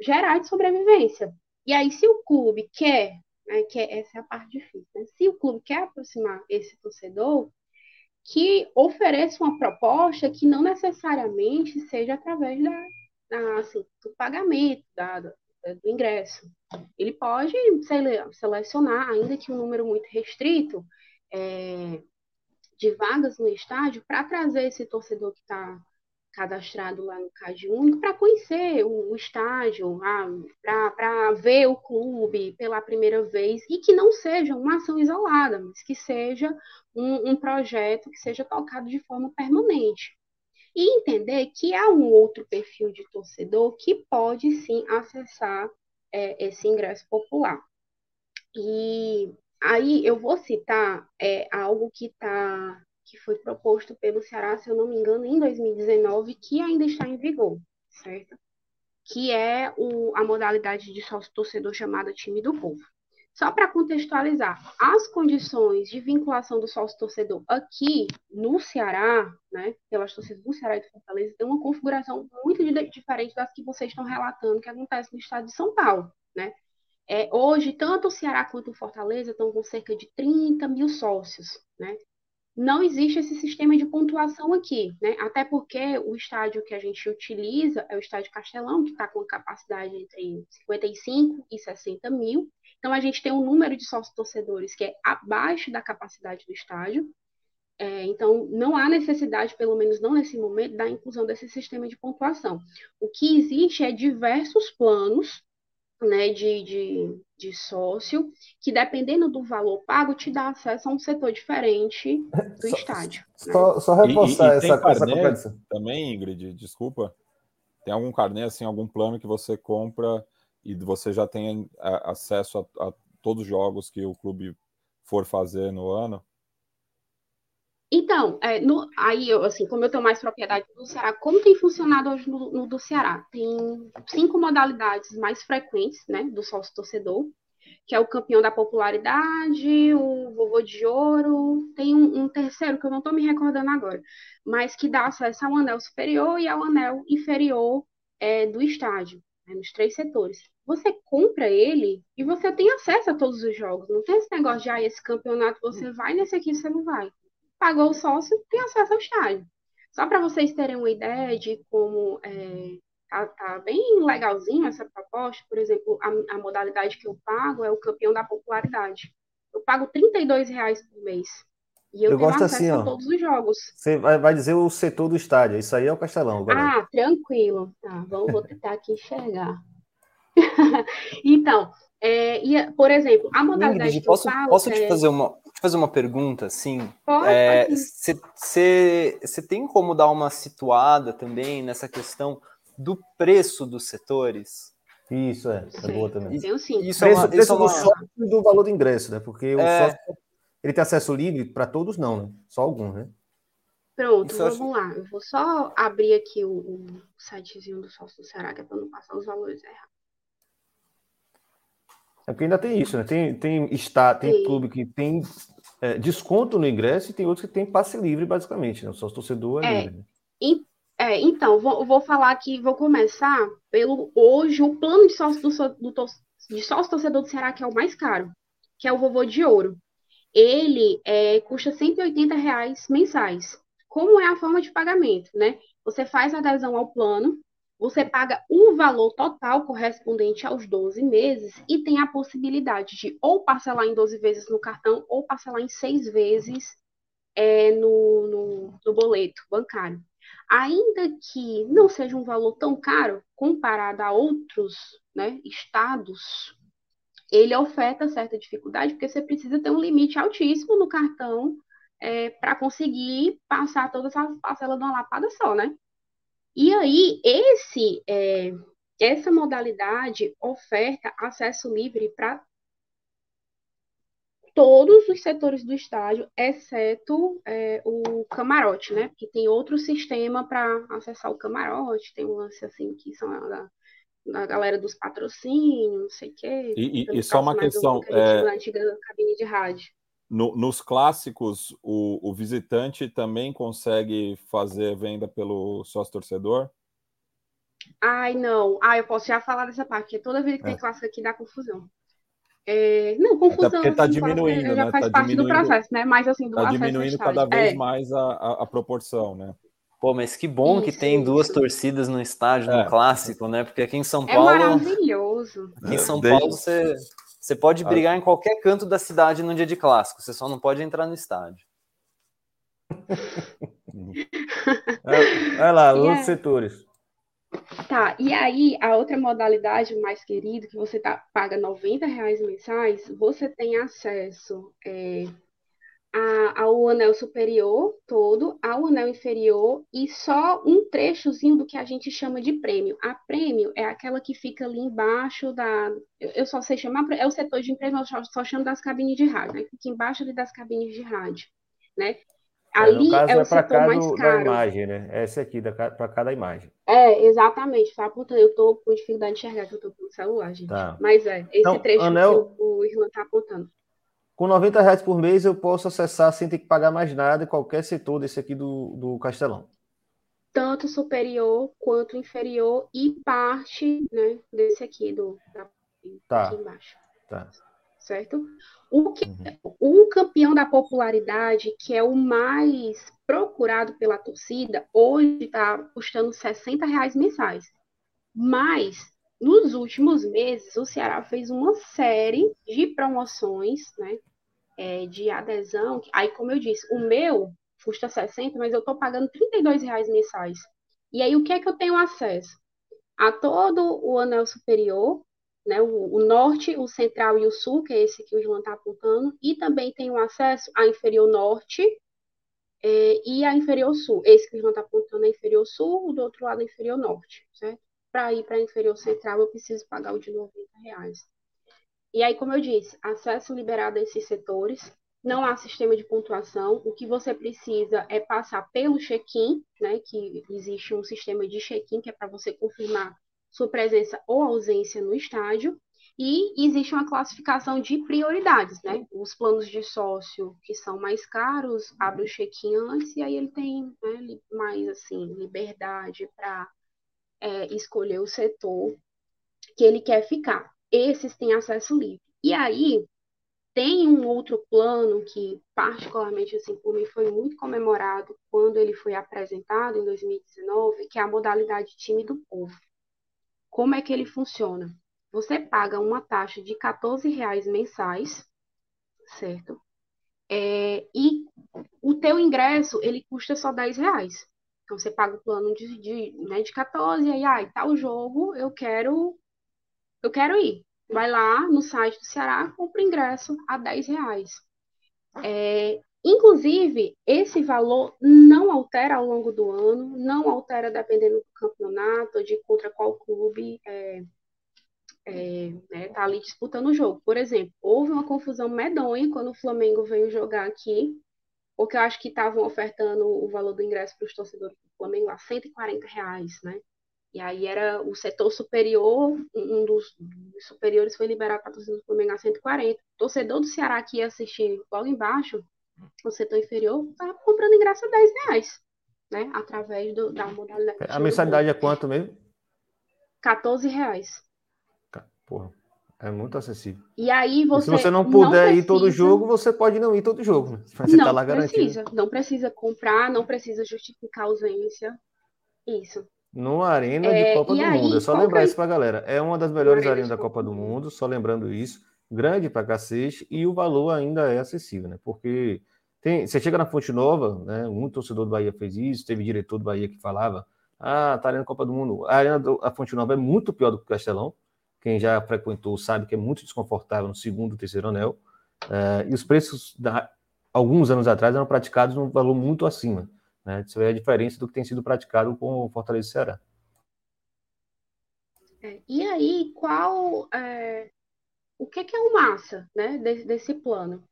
gerais de sobrevivência. E aí, se o clube quer né, que é, essa é a parte difícil. Né? Se o clube quer aproximar esse torcedor, que ofereça uma proposta que não necessariamente seja através da, da assim, do pagamento da, do, do ingresso. Ele pode selecionar, ainda que um número muito restrito, é, de vagas no estádio para trazer esse torcedor que está cadastrado lá no CAD Único para conhecer o, o estádio, para ver o clube pela primeira vez e que não seja uma ação isolada, mas que seja um, um projeto que seja tocado de forma permanente. e entender que há um outro perfil de torcedor que pode sim acessar é, esse ingresso popular. E aí eu vou citar é, algo que tá, que foi proposto pelo Ceará, se eu não me engano, em 2019, que ainda está em vigor, certo? Que é o, a modalidade de sócio torcedor chamada time do povo. Só para contextualizar, as condições de vinculação do sócio torcedor aqui no Ceará, né, pelas torcidas do Ceará e do Fortaleza, tem uma configuração muito diferente das que vocês estão relatando que acontece no estado de São Paulo, né? É, hoje, tanto o Ceará quanto o Fortaleza estão com cerca de 30 mil sócios, né? Não existe esse sistema de pontuação aqui, né? Até porque o estádio que a gente utiliza é o estádio Castelão, que está com capacidade entre 55 e 60 mil, então, a gente tem um número de sócios torcedores que é abaixo da capacidade do estádio. É, então, não há necessidade, pelo menos não nesse momento, da inclusão desse sistema de pontuação. O que existe é diversos planos né, de, de, de sócio, que dependendo do valor pago, te dá acesso a um setor diferente do só, estádio. Só, né? só reforçar e, e, e essa, essa competição. Também, Ingrid, desculpa. Tem algum carnê, assim, algum plano que você compra e você já tem acesso a, a todos os jogos que o clube for fazer no ano? Então, é, no, aí, eu, assim, como eu tenho mais propriedade do Ceará, como tem funcionado hoje no, no, do Ceará? Tem cinco modalidades mais frequentes, né, do sócio torcedor, que é o campeão da popularidade, o vovô de ouro, tem um, um terceiro que eu não estou me recordando agora, mas que dá acesso ao anel superior e ao anel inferior é, do estádio, né, nos três setores você compra ele e você tem acesso a todos os jogos. Não tem esse negócio de, ah, esse campeonato você vai, nesse aqui você não vai. Pagou o sócio, tem acesso ao estádio. Só para vocês terem uma ideia de como é, tá, tá, bem legalzinho essa proposta, por exemplo, a, a, modalidade que eu pago é o campeão da popularidade. Eu pago 32 reais por mês. E eu, eu tenho gosto acesso assim, ó, a todos os jogos. Você vai, vai, dizer o setor do estádio, isso aí é o Castelão. Agora. Ah, tranquilo. Tá, vamos, vou tentar aqui enxergar. então, é, e, por exemplo, a modalidade Ingrid, posso, falo, posso te é... fazer uma te fazer uma pergunta, assim? Você é, tem como dar uma situada também nessa questão do preço dos setores? Isso, é, é boa também. Tenho sim. Isso preço, é uma, preço é uma... do sócio e do valor do ingresso, né? Porque o é... sócio, ele tem acesso livre para todos, não, né? Só alguns, né? Pronto, Isso vamos acho... lá. Eu vou só abrir aqui o, o sitezinho do sócio do Ceará, que é para não passar os valores errados. É porque ainda tem isso, né? Tem, tem, está, tem Sim. clube que tem é, desconto no ingresso e tem outros que tem passe livre, basicamente, né? Só o torcedor é, é livre. Né? E, é, então, vou, vou falar aqui, vou começar pelo hoje, o plano de sócio, do, do, de sócio torcedor do Ceará, que é o mais caro, que é o Vovô de Ouro. Ele é, custa 180 reais mensais. Como é a forma de pagamento, né? Você faz adesão ao plano, você paga o valor total correspondente aos 12 meses e tem a possibilidade de ou parcelar em 12 vezes no cartão ou parcelar em 6 vezes é, no, no, no boleto bancário. Ainda que não seja um valor tão caro comparado a outros né, estados, ele oferta certa dificuldade, porque você precisa ter um limite altíssimo no cartão é, para conseguir passar toda essa parcela de uma lapada só, né? E aí, esse, é, essa modalidade oferta acesso livre para todos os setores do estádio, exceto é, o camarote, né? Porque tem outro sistema para acessar o camarote, tem um lance assim que são a, a galera dos patrocínios, não sei o quê. E, e, e só uma questão. É... Na antiga cabine de rádio. No, nos clássicos, o, o, visitante também consegue fazer venda pelo sócio torcedor? Ai, não. Ah, eu posso já falar dessa parte, porque toda vez que é. tem clássico aqui dá confusão. É... Não, confusão. Até porque está diminuindo, já né? faz tá parte do processo, né? Mas assim, do Está diminuindo cada vez é. mais a, a, a, proporção, né? Pô, mas que bom isso, que tem duas torcidas no estádio, no é. clássico, né? Porque aqui em São é Paulo. É maravilhoso. Aqui em São Paulo você você pode ah. brigar em qualquer canto da cidade no dia de clássico, você só não pode entrar no estádio. Vai lá, outros é... setores. Tá, e aí a outra modalidade mais querida, que você tá, paga 90 reais mensais, você tem acesso é, a, ao anel superior todo, ao anel inferior e só um trechozinho do que a gente chama de prêmio. A prêmio é aquela que fica ali embaixo da. Eu só sei chamar, é o setor de empresa, eu só chamo das cabines de rádio, né? Fica embaixo ali das cabines de rádio, né? É, ali é, é o é setor mais do, caro. Da imagem, né? Essa aqui, para cada imagem. É, exatamente. Tá apontando. Eu estou com dificuldade de enxergar que eu estou com o celular, gente. Tá. Mas é, esse então, trecho anel... que o, o Irlan está apontando. Com 90 reais por mês eu posso acessar sem ter que pagar mais nada qualquer setor desse aqui do, do Castelão. Tanto superior quanto inferior e parte né, desse aqui do tá. aqui embaixo. Tá. Certo? O, que, uhum. o campeão da popularidade, que é o mais procurado pela torcida, hoje está custando 60 reais mensais. Mas nos últimos meses, o Ceará fez uma série de promoções, né? É, de adesão. Aí, como eu disse, o meu custa 60, mas eu estou pagando 32 reais mensais. E aí, o que é que eu tenho acesso? A todo o anel superior, né, o, o, norte, o central e o sul, que é esse que o João está apontando, e também tenho acesso à inferior norte é, e à inferior sul. Esse que o João está apontando é inferior sul, do outro lado é inferior norte, certo? Para ir para a inferior central, eu preciso pagar o de 90 reais. E aí, como eu disse, acesso liberado a esses setores, não há sistema de pontuação. O que você precisa é passar pelo check-in, né? Que existe um sistema de check-in que é para você confirmar sua presença ou ausência no estádio. E existe uma classificação de prioridades, né? Os planos de sócio que são mais caros, abre o check-in antes e aí ele tem né, mais assim liberdade para é, escolher o setor que ele quer ficar. Esses têm acesso livre. E aí, tem um outro plano que, particularmente, assim, por mim, foi muito comemorado quando ele foi apresentado em 2019, que é a modalidade time do povo. Como é que ele funciona? Você paga uma taxa de 14 reais mensais, certo? É, e o teu ingresso, ele custa só 10 reais. Então você paga o plano de, de, né, de 14, e aí, ah, tal jogo, eu quero, eu quero ir. Vai lá no site do Ceará, compra ingresso a 10 reais. É, inclusive, esse valor não altera ao longo do ano, não altera dependendo do campeonato, de contra qual clube é, é, né, tá ali disputando o jogo. Por exemplo, houve uma confusão medonha quando o Flamengo veio jogar aqui porque eu acho que estavam ofertando o valor do ingresso para os torcedores do Flamengo a 140 reais, né? E aí era o setor superior, um dos, superiores foi liberado para a torcida do Flamengo a 140. O torcedor do Ceará que ia assistir logo embaixo, o setor inferior, estava comprando ingresso a 10 reais, né? Através do, da modalidade. A mensalidade é quanto mesmo? 14 reais. Porra. É muito acessível. E aí você. E se você não puder não precisa... ir todo jogo, você pode não ir todo jogo. Né? Você não tá lá precisa, garantido. não precisa comprar, não precisa justificar ausência. Isso. No Arena é, de Copa do aí, Mundo. É só lembrar é... isso pra galera. É uma das melhores arenas da Copa do Mundo, só lembrando isso. Grande pra cacete e o valor ainda é acessível, né? Porque tem, você chega na Fonte Nova, né? Um torcedor do Bahia fez isso, teve diretor do Bahia que falava: Ah, tá Arena da Copa do Mundo. A Arena da Fonte Nova é muito pior do que o Castelão. Quem já frequentou sabe que é muito desconfortável no segundo terceiro anel. Uh, e os preços, da, alguns anos atrás, eram praticados num valor muito acima. Né? Isso é a diferença do que tem sido praticado com o Fortaleza Ceará. É, e aí, qual. É, o que, que, é o massa né, desse, desse plano?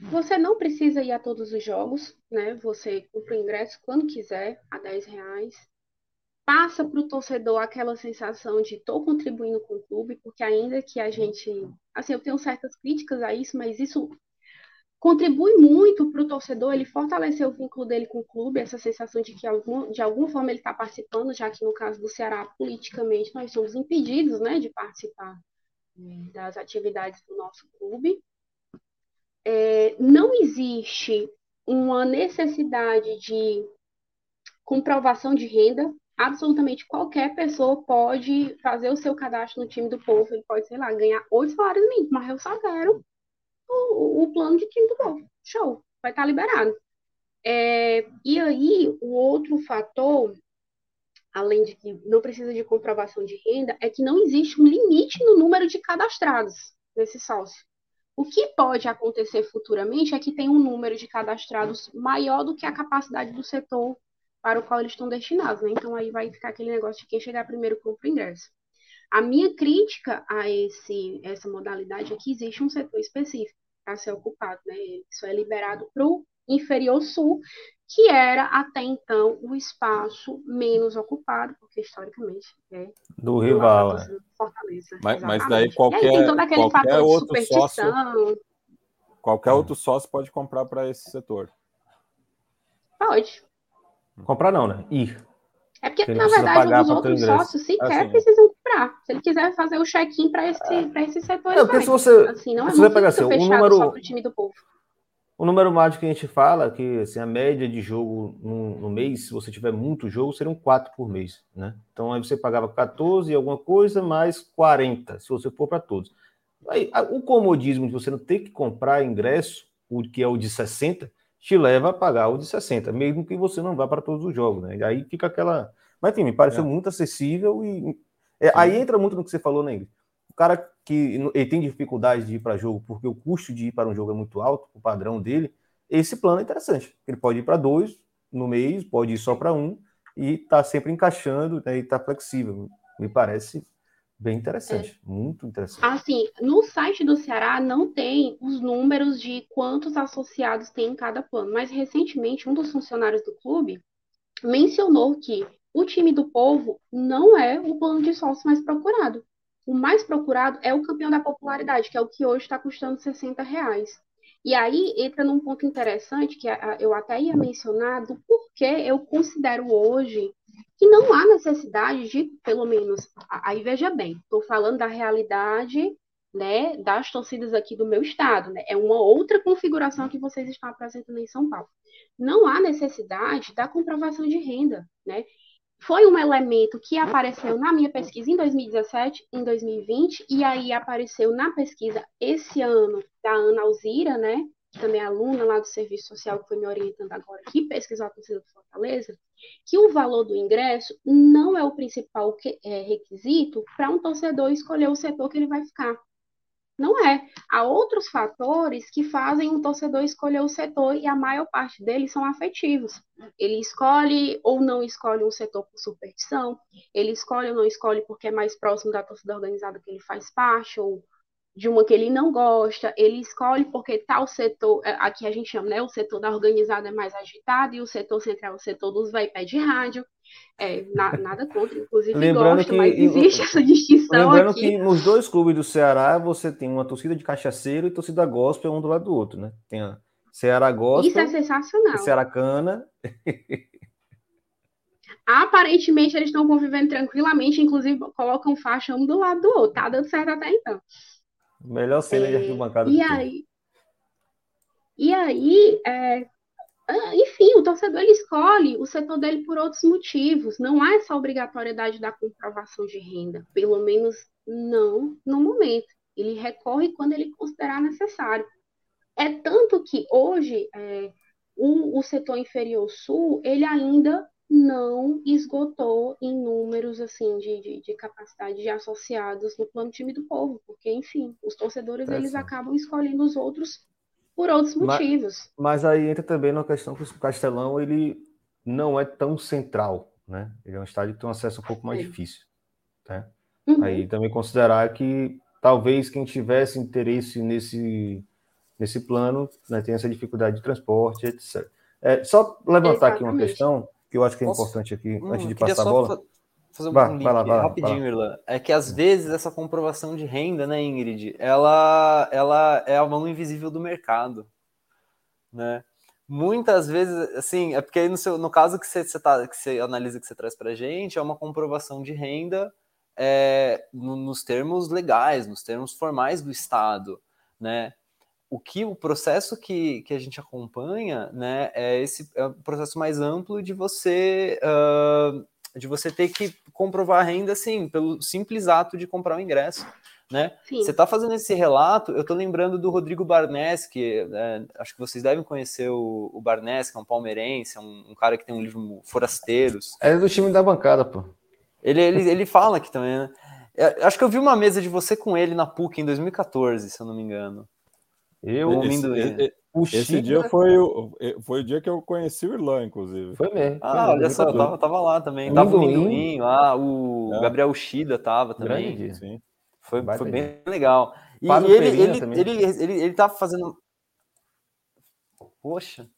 Você não precisa ir a todos os jogos, né? Você compra o ingresso quando quiser, a 10 reais passa para o torcedor aquela sensação de estou contribuindo com o clube, porque ainda que a gente, assim, eu tenho certas críticas a isso, mas isso contribui muito para o torcedor, ele fortalecer o vínculo dele com o clube, essa sensação de que algum, de alguma forma ele está participando, já que no caso do Ceará, politicamente, nós somos impedidos né, de participar é, das atividades do nosso clube. É, não existe uma necessidade de comprovação de renda absolutamente qualquer pessoa pode fazer o seu cadastro no time do povo. Ele pode, sei lá, ganhar oito salários mínimos, mas eu só quero o, o, plano de time do povo. Show, vai estar liberado. É, e aí, o outro fator, além de que não precisa de comprovação de renda, é que não existe um limite no número de cadastrados nesse sócio. O que pode acontecer futuramente é que tem um número de cadastrados maior do que a capacidade do setor para o qual eles estão destinados, né? Então aí vai ficar aquele negócio de quem chegar primeiro compra o ingresso. A minha crítica a esse, essa modalidade é que existe um setor específico para ser ocupado, né? Isso é liberado para o inferior sul, que era até então o espaço menos ocupado, porque historicamente é do rival. É. Fortaleza. Mas, mas daí qualquer, aí qualquer outro sócio, qualquer outro sócio pode comprar para esse setor. Pode. Comprar não, né? Ir. É porque, na verdade, os outros sócios sequer assim. precisam comprar. Se ele quiser fazer o check-in para esse, é. esse setor, é, porque se você, assim, não é você pegar assim, o número, time do povo. O número mágico que a gente fala, que assim, a média de jogo no, no, mês, se você tiver muito jogo, seriam quatro por mês, né? Então aí você pagava 14 e alguma coisa, mais 40, se você for para todos. Aí, o comodismo de você não ter que comprar ingresso, o que é o de 60, te leva a pagar o de 60, mesmo que você não vá para todos os jogos, né? E aí fica aquela. Mas enfim, me pareceu é. muito acessível e. É, aí entra muito no que você falou, né, Ingrid? cara que ele tem dificuldade de ir para jogo porque o custo de ir para um jogo é muito alto, o padrão dele, esse plano é interessante. Ele pode ir para dois no mês, pode ir só para um e está sempre encaixando né, e está flexível. Me parece bem interessante, é. muito interessante. Assim, no site do Ceará não tem os números de quantos associados tem em cada plano, mas recentemente um dos funcionários do clube mencionou que o time do povo não é o plano de sócio mais procurado o mais procurado é o campeão da popularidade, que é o que hoje está custando 60 reais. E aí entra num ponto interessante que eu até ia mencionar do porquê eu considero hoje que não há necessidade de, pelo menos, aí veja bem, estou falando da realidade né, das torcidas aqui do meu estado, né? É uma outra configuração que vocês estão apresentando em São Paulo. Não há necessidade da comprovação de renda, né? Foi um elemento que apareceu na minha pesquisa em 2017, em 2020, e aí apareceu na pesquisa esse ano da Ana Alzira, né? Que também é aluna lá do Serviço Social, que foi me orientando agora, que pesquisou a torcida do Fortaleza, que o valor do ingresso não é o principal que, é, requisito para um torcedor escolher o setor que ele vai ficar. Não é. Há outros fatores que fazem um torcedor escolher o setor e a maior parte deles são afetivos. Ele escolhe ou não escolhe um setor por superstição, ele escolhe ou não escolhe porque é mais próximo da torcida organizada que ele faz parte, ou de uma que ele não gosta, ele escolhe porque tal setor, é, aqui a gente chama, né, o setor da organizada é mais agitado e o setor central, o setor dos vai pé de rádio. É, na, nada contra, inclusive lembrando gosto, que, mas existe essa distinção Lembrando aqui. que nos dois clubes do Ceará você tem uma torcida de cachaceiro e torcida gospel um do lado do outro, né? Tem a Ceará gospel, Isso é sensacional. Ceará cana. Aparentemente eles estão convivendo tranquilamente, inclusive colocam faixa um do lado do outro, tá dando certo até então. Melhor cena é, de arquibancada. E aí, e aí é, enfim, o torcedor ele escolhe o setor dele por outros motivos. Não há essa obrigatoriedade da comprovação de renda, pelo menos não no momento. Ele recorre quando ele considerar necessário. É tanto que hoje é, o, o setor inferior sul ele ainda não esgotou em números assim de, de, de, capacidade de associados no plano time do povo, porque enfim, os torcedores é eles acabam escolhendo os outros por outros motivos. Mas, mas aí entra também na questão que o Castelão ele não é tão central, né? Ele é um estádio que tem um acesso um pouco mais é. difícil, né? Uhum. Aí também considerar que talvez quem tivesse interesse nesse nesse plano né, tenha essa dificuldade de transporte, etc. É, só levantar Exatamente. aqui uma questão que eu acho que é Posso? importante aqui, hum, antes de passar a bola. Fazer um vai, link lá, rapidinho, Irlan. É que às vezes essa comprovação de renda, né, Ingrid, ela, ela é a mão invisível do mercado, né? Muitas vezes, assim, é porque aí no, seu, no caso que você, você, tá, que você analisa, que você traz para gente, é uma comprovação de renda é, no, nos termos legais, nos termos formais do Estado, né? o que o processo que, que a gente acompanha, né, é esse é um processo mais amplo de você uh, de você ter que comprovar a renda, assim, pelo simples ato de comprar o ingresso, né? Sim. Você está fazendo esse relato, eu estou lembrando do Rodrigo Barnes, que é, acho que vocês devem conhecer o, o Barnes, que é um palmeirense, é um, um, cara que tem um livro Forasteiros. É do time da bancada, pô. Ele, ele, ele fala aqui também, né? É, acho que eu vi uma mesa de você com ele na PUC em 2014, se eu não me engano. Eu, esse, o esse dia foi o, foi o dia que eu conheci o Irlã, inclusive. Foi mesmo. Ah, foi olha só, eu tava, tava lá também. O tava o Minduim, ah, o é. Gabriel Ushida tava também. Grande Sim. Foi, foi bem legal. E, e ele, ele, ele, ele, ele, ele tá fazendo. Poxa,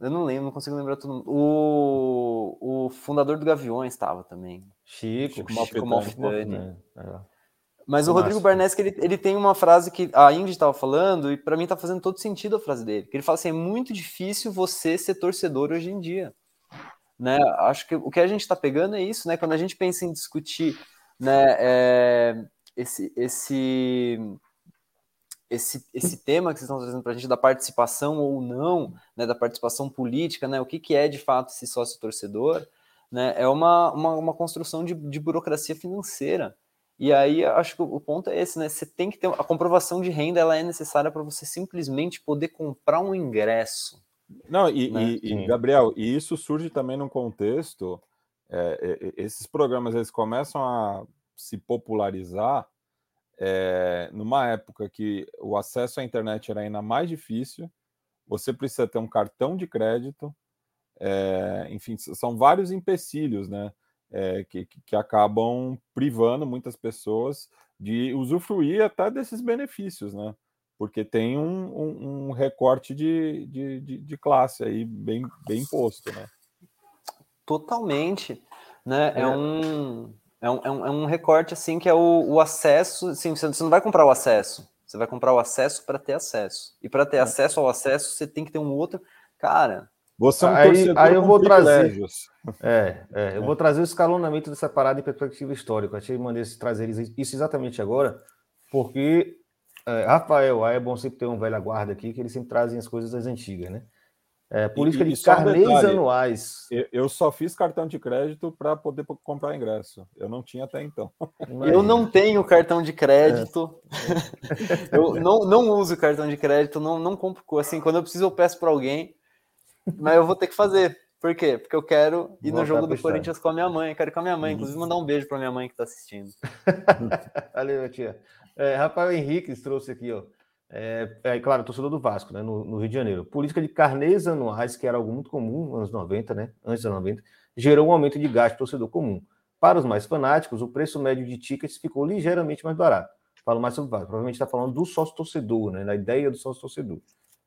eu não lembro, não consigo lembrar tudo. O, o fundador do Gaviões estava também. Chico, Chico, Chico Malfitani. É. Mas o Rodrigo Barneschi, ele, ele tem uma frase que a Indy estava falando, e para mim está fazendo todo sentido a frase dele. Que ele fala assim: é muito difícil você ser torcedor hoje em dia. Né? Acho que o que a gente está pegando é isso, né? Quando a gente pensa em discutir né, é, esse, esse, esse, esse tema que vocês estão trazendo para a gente da participação ou não, né, da participação política, né, o que, que é de fato esse sócio torcedor, né, é uma, uma, uma construção de, de burocracia financeira. E aí acho que o ponto é esse, né? Você tem que ter a comprovação de renda, ela é necessária para você simplesmente poder comprar um ingresso. Não, e, né? e, e Gabriel, e isso surge também num contexto. É, esses programas eles começam a se popularizar é, numa época que o acesso à internet era ainda mais difícil, você precisa ter um cartão de crédito, é, enfim, são vários empecilhos, né? É, que, que acabam privando muitas pessoas de usufruir até desses benefícios, né? Porque tem um, um, um recorte de, de, de, de, classe aí bem, bem imposto, né? Totalmente, né? É, é um é um, é um, é um recorte assim que é o, o acesso. Assim, você não vai comprar o acesso, você vai comprar o acesso para ter acesso. E para ter é. acesso ao acesso, você tem que ter um outro. Cara. Você é um aí, aí eu vou trazer. É, é, eu vou trazer o escalonamento dessa parada em perspectiva histórica. Achei maneiro trazer isso exatamente agora, porque é, Rafael, aí é bom sempre ter um velho guarda aqui, que eles sempre trazem as coisas das antigas, né? É, política e, de carnês um anuais. Eu só fiz cartão de crédito para poder comprar ingresso. Eu não tinha até então. Eu não tenho cartão de crédito. É. eu não, não uso cartão de crédito, não, não compro. Assim, quando eu preciso, eu peço para alguém. Mas eu vou ter que fazer. Por quê? Porque eu quero ir no jogo do Corinthians com a minha mãe. Quero ir com a minha mãe. Inclusive, mandar um beijo para minha mãe que está assistindo. Valeu, tia. É, Rafael Henrique trouxe aqui, ó. É, é, claro, torcedor do Vasco, né, no, no, Rio de Janeiro. Política de carnês anuais, que era algo muito comum nos anos 90, né, antes dos 90, gerou um aumento de gasto torcedor comum. Para os mais fanáticos, o preço médio de tickets ficou ligeiramente mais barato. Falo mais sobre o Vasco. Provavelmente está falando do sócio torcedor, né, da ideia do sócio torcedor.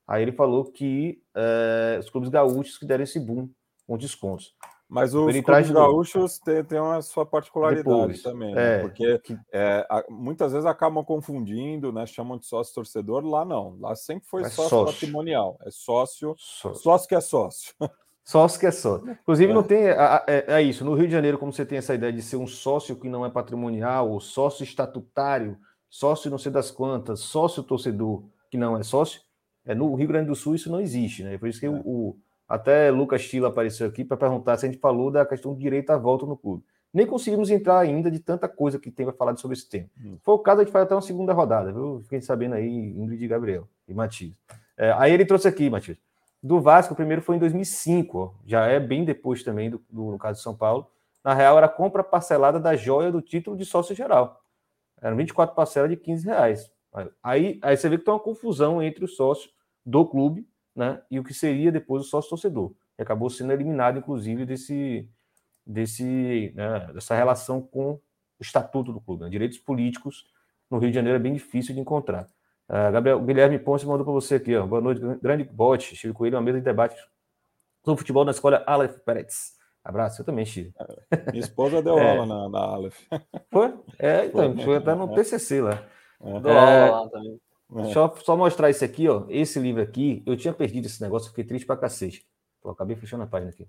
Aí ele falou que é, os clubes gaúchos que deram esse boom com descontos. Mas os clubes gaúchos têm, têm a sua particularidade Depois, também, né? é, porque é, muitas vezes acabam confundindo, né? Chamam de sócio torcedor, lá não. Lá sempre foi é sócio, sócio, patrimonial. É sócio, sócio, sócio que é sócio. Sócio que é sócio. Inclusive, é. não tem. É, é, isso. No Rio de Janeiro, como você tem essa ideia de ser um sócio que não é patrimonial, ou sócio estatutário, sócio não sei das quantas, sócio torcedor que não é sócio, é, no Rio Grande do Sul isso não existe, né? Por isso que o, o até Lucas Tila apareceu aqui para perguntar se a gente falou da questão do direito à volta no clube. Nem conseguimos entrar ainda de tanta coisa que tem para falar sobre esse tema. Hum. Foi o caso de fazer até uma segunda rodada, viu? Fiquei sabendo aí, Ingrid e Gabriel e Matias. É, aí ele trouxe aqui, Matias. Do Vasco, o primeiro foi em 2005, ó, já é bem depois também do, do, no caso de São Paulo. Na real, era a compra parcelada da joia do título de sócio geral. Eram 24 parcelas de 15 reais. Aí, aí você vê que tem uma confusão entre o sócio do clube né, e o que seria depois o sócio torcedor. Que acabou sendo eliminado, inclusive, desse, desse, né, dessa relação com o estatuto do clube. Né? Direitos políticos no Rio de Janeiro é bem difícil de encontrar. Uh, Gabriel, Guilherme Ponce mandou para você aqui. Ó. Boa noite, grande bote. Estive com ele uma mesa de debate sobre futebol na escola Aleph Peretz. Abraço, eu também, Chico. É, minha esposa deu é. aula na, na Aleph. Foi? É, então, foi, até no TCC lá. É. Deu aula lá também. É. Só, só mostrar isso aqui, ó. Esse livro aqui, eu tinha perdido esse negócio, fiquei triste pra cacete. Acabei fechando a página aqui.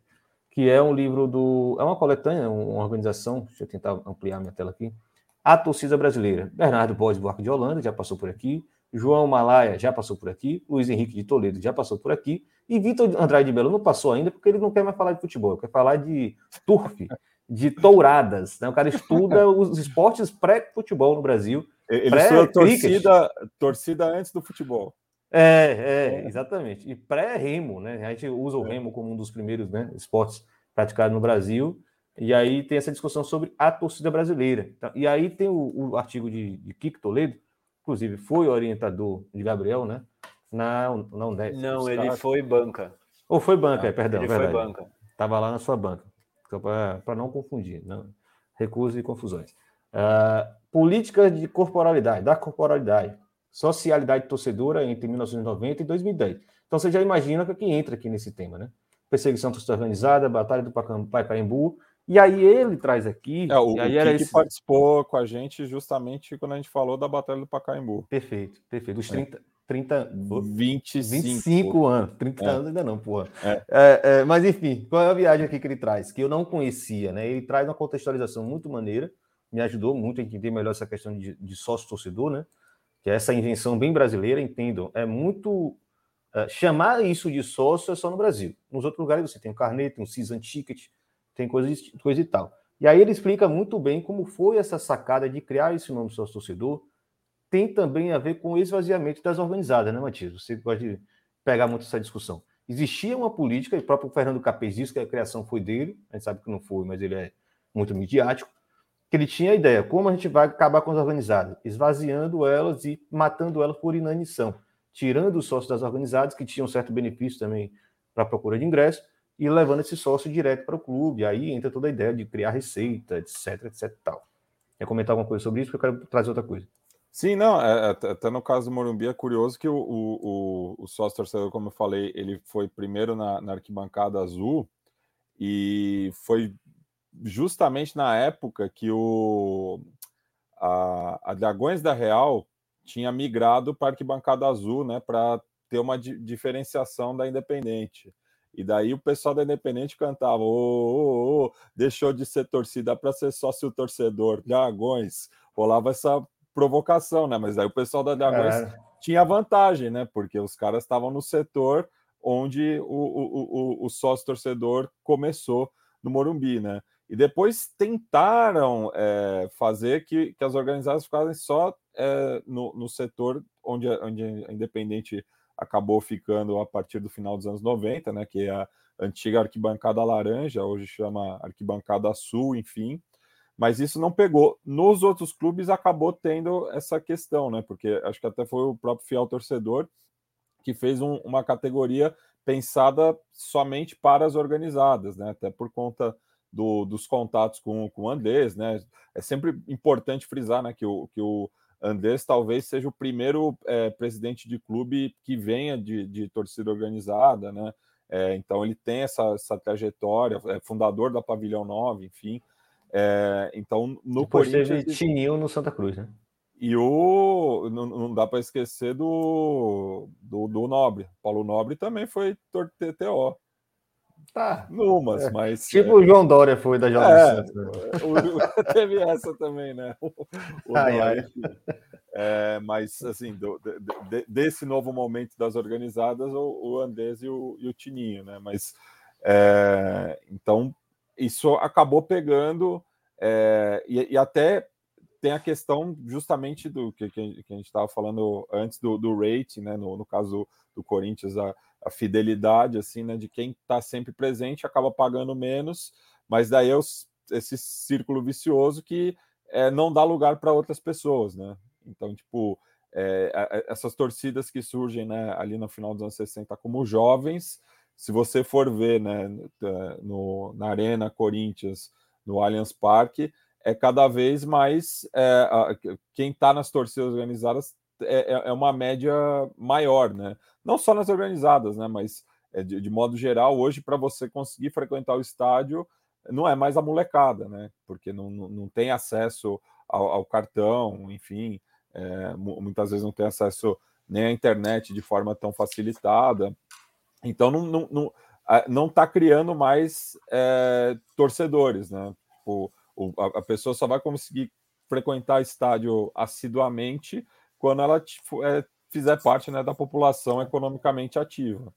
Que é um livro do. É uma coletânea, uma organização. Deixa eu tentar ampliar minha tela aqui. A Torcida Brasileira. Bernardo Borges Buarque de Holanda já passou por aqui. João Malaya já passou por aqui. Luiz Henrique de Toledo já passou por aqui. E Vitor Andrade de Belo não passou ainda porque ele não quer mais falar de futebol, quer falar de turf, de touradas. Né? O cara estuda os esportes pré-futebol no Brasil ele estuda torcida, torcida antes do futebol. É, é, exatamente. E pré-remo, né? A gente usa o é. remo como um dos primeiros né, esportes praticados no Brasil. E aí tem essa discussão sobre a torcida brasileira. Então, e aí tem o, o artigo de, de Kiko Toledo, inclusive foi orientador de Gabriel, né? Na, na Undef. Não, ele caras... foi banca. Ou foi banca, é, perdão. Ele verdade. foi banca. Estava lá na sua banca. Para não confundir, não. recursos e confusões. Uh, políticas de corporalidade, da corporalidade, socialidade torcedora entre 1990 e 2010. Então você já imagina o que entra aqui nesse tema, né? Perseguição torcida organizada, Batalha do Pacaembu, e aí ele traz aqui. É, o, e aí o era esse... participou com a gente justamente quando a gente falou da Batalha do Pacaembu. Perfeito, perfeito. Os 30, é. 30 25, 25 anos. 30 é. anos ainda não, porra. É. É, é. mas enfim, qual é a viagem aqui que ele traz? Que eu não conhecia, né? Ele traz uma contextualização muito maneira, me ajudou muito a entender melhor essa questão de, de sócio-torcedor, né? Que é essa invenção bem brasileira, entendam. É muito. É, chamar isso de sócio é só no Brasil. Nos outros lugares você tem um carnê, tem um season ticket, tem coisa, coisa e tal. E aí ele explica muito bem como foi essa sacada de criar esse nome sócio-torcedor tem também a ver com o esvaziamento das organizadas, né, Matias? Você pode pegar muito essa discussão. Existia uma política, e o próprio Fernando Capês disse que a criação foi dele, a gente sabe que não foi, mas ele é muito midiático, que ele tinha a ideia, como a gente vai acabar com as organizadas? Esvaziando elas e matando elas por inanição, tirando os sócios das organizadas, que tinham certo benefício também para a procura de ingresso, e levando esse sócio direto para o clube. Aí entra toda a ideia de criar receita, etc, etc tal. Quer comentar alguma coisa sobre isso? Porque eu quero trazer outra coisa. Sim, não, é, é até no caso do Morumbi é curioso que o, o, o, sócio torcedor, como eu falei, ele foi primeiro na, na arquibancada azul e foi justamente na época que o a, a Dragões da Real tinha migrado para a arquibancada azul, né, para ter uma di diferenciação da Independente. E daí o pessoal da Independente cantava: ô, ô, ô, deixou de ser torcida para ser sócio torcedor, Dragões. Rolava essa provocação, né? Mas aí o pessoal da Dragões é. tinha vantagem, né? Porque os caras estavam no setor onde o, o, o, o sócio torcedor começou no Morumbi, né? E depois tentaram é, fazer que, que as organizadas ficassem só é, no, no setor onde, onde a Independente acabou ficando a partir do final dos anos 90, né? Que é a antiga arquibancada laranja, hoje chama arquibancada sul, enfim mas isso não pegou. Nos outros clubes acabou tendo essa questão, né? Porque acho que até foi o próprio fiel torcedor que fez um, uma categoria pensada somente para as organizadas, né? Até por conta do, dos contatos com, com o Andes, né? É sempre importante frisar, né, que o, que o Andes talvez seja o primeiro é, presidente de clube que venha de, de torcida organizada, né? É, então ele tem essa, essa trajetória, é fundador da Pavilhão 9, enfim. É, então, no Depois Corinthians. Teve Tininho no Santa Cruz, né? E o. Não, não dá para esquecer do, do, do, Nobre. Paulo Nobre também foi TTO. Tá. Numas, é. mas. Tipo é... o João Dória foi da Jovem é, Santos. Né? Teve essa também, né? O, o ai, ai. É, mas, assim, do, de, desse novo momento das organizadas, o, o Andes e o, e o Tininho, né? Mas. É, então, isso acabou pegando, é, e, e, até tem a questão justamente do que, que a gente estava falando antes do, do rating, né? No, no caso do, Corinthians, a, a, fidelidade assim, né? De quem está sempre presente acaba pagando menos, mas daí é os, esse círculo vicioso que é, não dá lugar para outras pessoas, né? Então, tipo, é, essas torcidas que surgem né, ali no final dos anos 60 como jovens, se você for ver né, no, na Arena Corinthians, no Allianz Parque, é cada vez mais é, a, quem está nas torcidas organizadas é, é, é, uma média maior, né? Não só nas organizadas, né? Mas é, de, de modo geral, hoje, para você conseguir frequentar o estádio, não é mais a molecada, né? Porque não, não, não tem acesso ao, ao cartão, enfim, é, muitas vezes não tem acesso nem à internet de forma tão facilitada. Então não não, não, não está criando mais é, torcedores, né? O, o, a, pessoa só vai conseguir frequentar estádio assiduamente quando ela tipo, é, fizer parte né, da população economicamente ativa.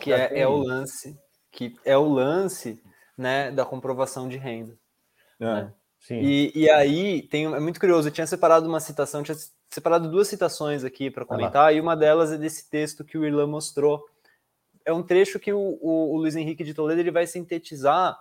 Que é, é, o lance, que é o lance né, da comprovação de renda. É. Né? E, e, aí tem é muito curioso, eu tinha separado uma citação, tinha separado duas citações aqui para comentar, ah, e uma delas é desse texto que o Irlan mostrou é um trecho que o, o, o, Luiz Henrique de Toledo ele vai sintetizar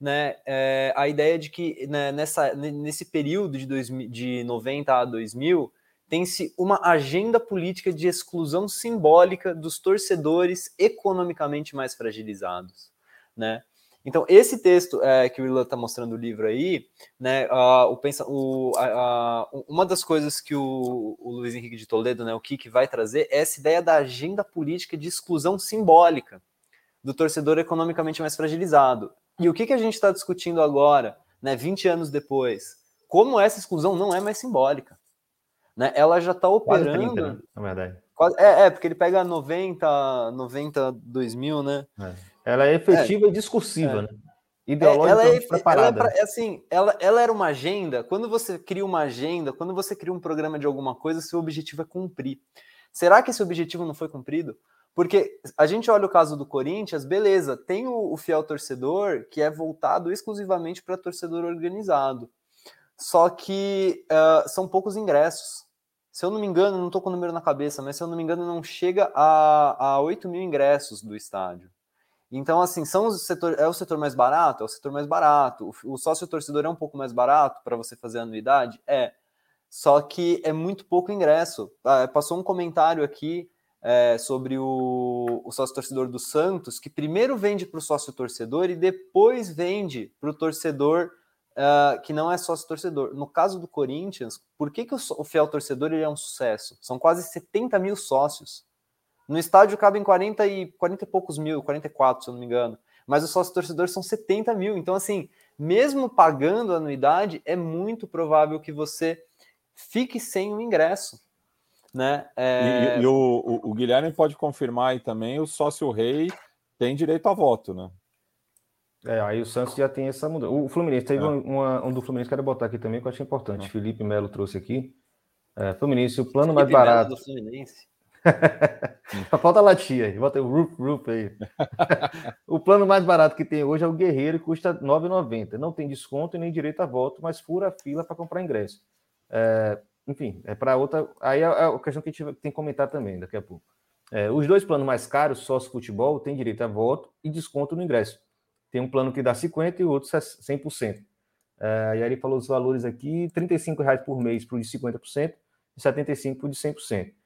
né, é, a ideia de que né, nessa, nesse período de, 2000, de 90 a 2000 tem-se uma agenda política de exclusão simbólica dos torcedores economicamente mais fragilizados, né? Então, esse texto é, que o Ilan está mostrando o livro aí, né, uh, o, pensa, o, uh, uma das coisas que o, o, Luiz Henrique de Toledo, né, o Kik, vai trazer é essa ideia da agenda política de exclusão simbólica do torcedor economicamente mais fragilizado. E o que, que a gente está discutindo agora, né, 20 anos depois? Como essa exclusão não é mais simbólica. Né? Ela já está operando. 30, né, na verdade. É, é, porque ele pega 90, 90, 2000, né? É. Ela é efetiva é. e discursiva, é. né? Ideológica ela é, preparada. Ela é pra, assim, ela, ela era uma agenda. Quando você cria uma agenda, quando você cria um programa de alguma coisa, seu objetivo é cumprir. Será que esse objetivo não foi cumprido? Porque a gente olha o caso do Corinthians, beleza, tem o, o fiel torcedor que é voltado exclusivamente para torcedor organizado. Só que uh, são poucos ingressos. Se eu não me engano, não estou com o número na cabeça, mas se eu não me engano, não chega a, a 8 mil ingressos do estádio. Então, assim, são os setor, é o setor mais barato? É o setor mais barato. O, o sócio torcedor é um pouco mais barato para você fazer anuidade? É. Só que é muito pouco ingresso. Ah, passou um comentário aqui é, sobre o, o sócio torcedor do Santos, que primeiro vende para o sócio torcedor e depois vende para o torcedor uh, que não é sócio torcedor. No caso do Corinthians, por que, que o, o fiel torcedor ele é um sucesso? São quase 70 mil sócios. No estádio cabem 40 e, 40 e poucos mil, 44, se eu não me engano. Mas os sócios torcedores são 70 mil. Então, assim, mesmo pagando a anuidade, é muito provável que você fique sem o ingresso. Né? É... E, e o, o, o, Guilherme pode confirmar aí também, o sócio rei tem direito a voto, né? É, aí o Santos já tem essa mudança. O Fluminense, teve é. uma, um do Fluminense que eu quero botar aqui também, que eu achei importante. É. Felipe Melo trouxe aqui. É, Fluminense, o plano Felipe mais barato. Melo do Fluminense. Falta latinha aí, bota o roof, roof aí. o plano mais barato que tem hoje é o Guerreiro e custa R$ 9,90. Não tem desconto e nem direito a voto, mas fura a fila para comprar ingresso. É, enfim, é para outra. Aí é, é a questão que a gente tem que comentar também daqui a pouco. É, os dois planos mais caros, sócio futebol, tem direito a voto e desconto no ingresso. Tem um plano que dá 50% e o outro 100%. É, e aí ele falou os valores aqui: R$ 35,00 por mês para o de 50% e R$ 75% para o de 100%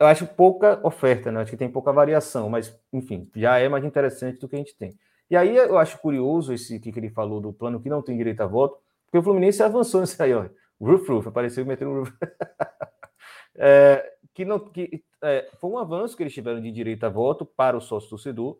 eu acho pouca oferta, né? Acho que tem pouca variação, mas, enfim, já é mais interessante do que a gente tem. E aí eu acho curioso esse que ele falou do plano que não tem direito a voto, porque o Fluminense avançou nisso aí, ó. Roof, roof, apareceu metendo um roof. é, que não, que, é, foi um avanço que eles tiveram de direito a voto para o sócio torcedor,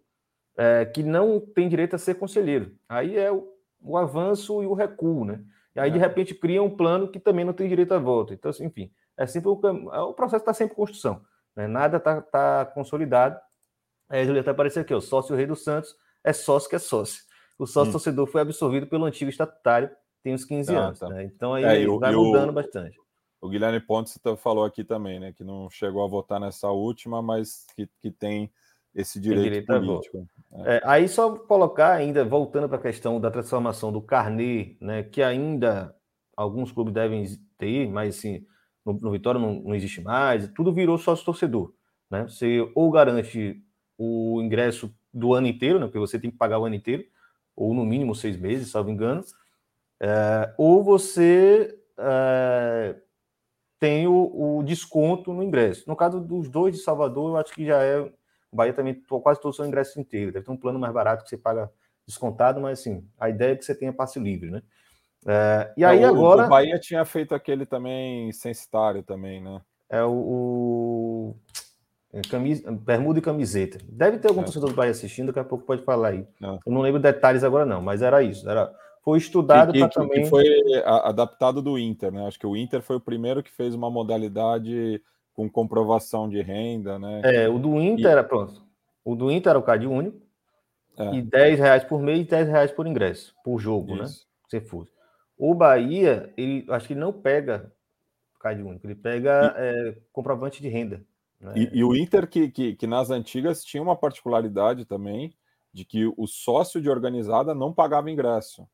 é, que não tem direito a ser conselheiro. Aí é o, o avanço e o recuo, né? E aí, de é. repente, cria um plano que também não tem direito a voto. Então, assim, enfim, é sempre o, é, o processo está sempre em construção. Né? Nada está tá consolidado. É, Julieta apareceu aqui, o sócio rei do Santos é sócio que é sócio. O sócio hum. torcedor foi absorvido pelo antigo estatutário, tem uns 15 ah, anos. Tá. Né? Então aí é, vai mudando o, bastante. O Guilherme Pontes falou aqui também, né? Que não chegou a votar nessa última, mas que, que tem esse direito, direito político. É. É, aí só colocar ainda, voltando para a questão da transformação do carnê, né? Que ainda alguns clubes devem ter, mas assim, no, no Vitória não, não, existe mais, tudo virou sócio torcedor. Né? Você ou garante o ingresso do ano inteiro, né? porque você tem que pagar o ano inteiro, ou no mínimo seis meses, salvo engano, é, ou você é, tem o, o, desconto no ingresso. No caso dos dois de Salvador, eu acho que já é. O Bahia também quase todos são ingressos inteiros. Deve ter um plano mais barato que você paga descontado, mas assim, a ideia é que você tenha passe livre, né? É, e aí o, agora. O Bahia tinha feito aquele também censitário também, né? É o. o... É, camisa, bermuda e camiseta. Deve ter algum é. torcedor do Bahia assistindo, daqui a pouco pode falar aí. É. Eu não lembro detalhes agora, não, mas era isso. Era, foi estudado para também. Que foi adaptado do Inter, né? Acho que o Inter foi o primeiro que fez uma modalidade com comprovação de renda, né? É, o do Inter e... era pronto. O do Inter era o CAD único. É. E 10 reais por mês e 10 reais por ingresso, por jogo, né? isso. né? Se fosse. O Bahia, ele acho que ele não pega CAD único, ele pega e, é, comprovante de renda. Né? E, e, o Inter, que, que, que, nas antigas tinha uma particularidade também, de que o sócio de organizada não pagava ingresso,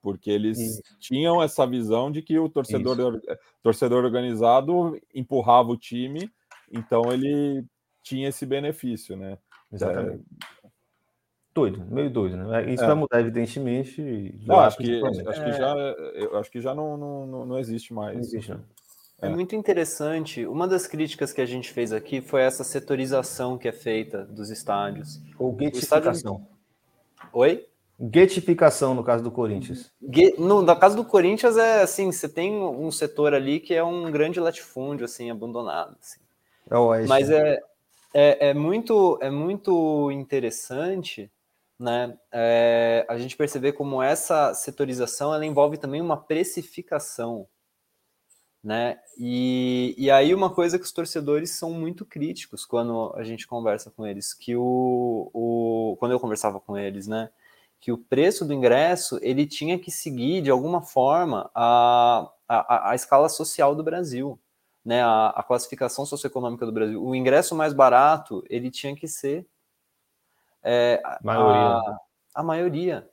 porque eles Isso. tinham essa visão de que o torcedor, torcedor organizado empurrava o time, então ele tinha esse benefício, né? Exatamente. É, doido, meio doido, né? Isso é. vai mudar, evidentemente. Não, acho que, acho que já, eu acho que já não, não, não existe mais. Não existe, não. É. é. muito interessante. Uma das críticas que a gente fez aqui foi essa setorização que é feita dos estádios. Ou getificação. Estádio... Oi? Getificação no caso do Corinthians. No, no caso do Corinthians é assim, você tem um setor ali que é um grande latifúndio assim abandonado. Assim. É Mas é, é, é, muito é muito interessante, né? É, a gente perceber como essa setorização ela envolve também uma precificação, né? E, e aí uma coisa que os torcedores são muito críticos quando a gente conversa com eles, que o, o quando eu conversava com eles, né? que o preço do ingresso ele tinha que seguir de alguma forma a, a, a escala social do Brasil, né? A, a, classificação socioeconômica do Brasil. O ingresso mais barato ele tinha que ser é, maioria. A, a, maioria,